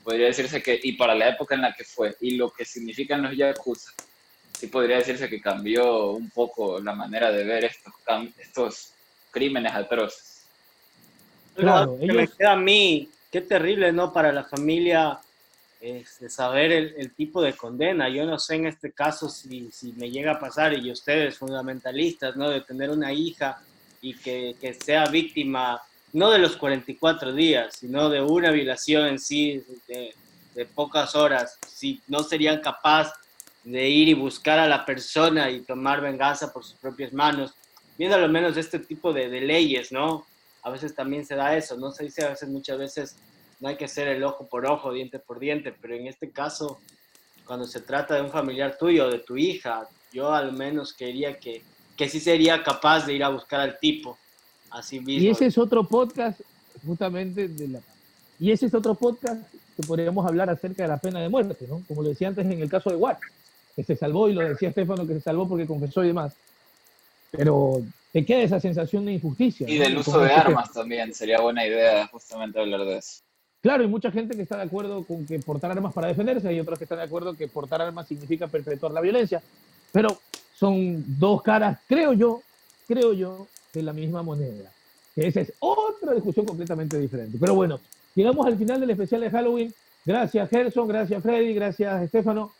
podría decirse que, y para la época en la que fue, y lo que significan los Yakuza, sí podría decirse que cambió un poco la manera de ver estos, estos crímenes atroces. Claro, que ellos... me queda a mí, qué terrible, ¿no? Para la familia este, saber el, el, tipo de condena. Yo no sé en este caso si, si, me llega a pasar, y ustedes fundamentalistas, ¿no? De tener una hija y que, que, sea víctima, no de los 44 días, sino de una violación en sí de, de pocas horas, si no serían capaces de ir y buscar a la persona y tomar venganza por sus propias manos, viendo al menos este tipo de, de leyes, ¿no? A veces también se da eso, ¿no? Se dice a veces, muchas veces, no hay que ser el ojo por ojo, diente por diente, pero en este caso, cuando se trata de un familiar tuyo, de tu hija, yo al menos quería que, que sí sería capaz de ir a buscar al tipo, así mismo. Y ese es otro podcast, justamente, de la... y ese es otro podcast que podríamos hablar acerca de la pena de muerte, ¿no? Como lo decía antes en el caso de Watt, que se salvó, y lo decía Estefano, que se salvó porque confesó y demás. Pero te queda esa sensación de injusticia. Y ¿no? del uso de armas que... también, sería buena idea justamente hablar de eso. Claro, hay mucha gente que está de acuerdo con que portar armas para defenderse, hay otros que están de acuerdo que portar armas significa perpetuar la violencia. Pero son dos caras, creo yo, creo yo, de la misma moneda. Esa es otra discusión completamente diferente. Pero bueno, llegamos al final del especial de Halloween. Gracias Gerson, gracias Freddy, gracias Estefano.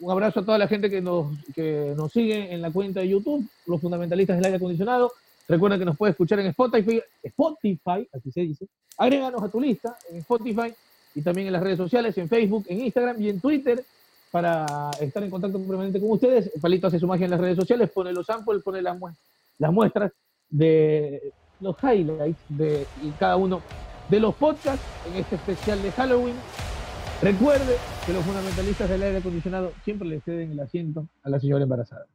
Un abrazo a toda la gente que nos, que nos sigue en la cuenta de YouTube, los fundamentalistas del aire acondicionado. Recuerda que nos puede escuchar en Spotify, Spotify, así se dice. Agréganos a tu lista en Spotify y también en las redes sociales, en Facebook, en Instagram y en Twitter para estar en contacto permanente con ustedes. Palito hace su magia en las redes sociales, pone los samples, pone las, las muestras de los highlights de cada uno de los podcasts en este especial de Halloween. Recuerde que los fundamentalistas del aire acondicionado siempre le ceden el asiento a la señora embarazada.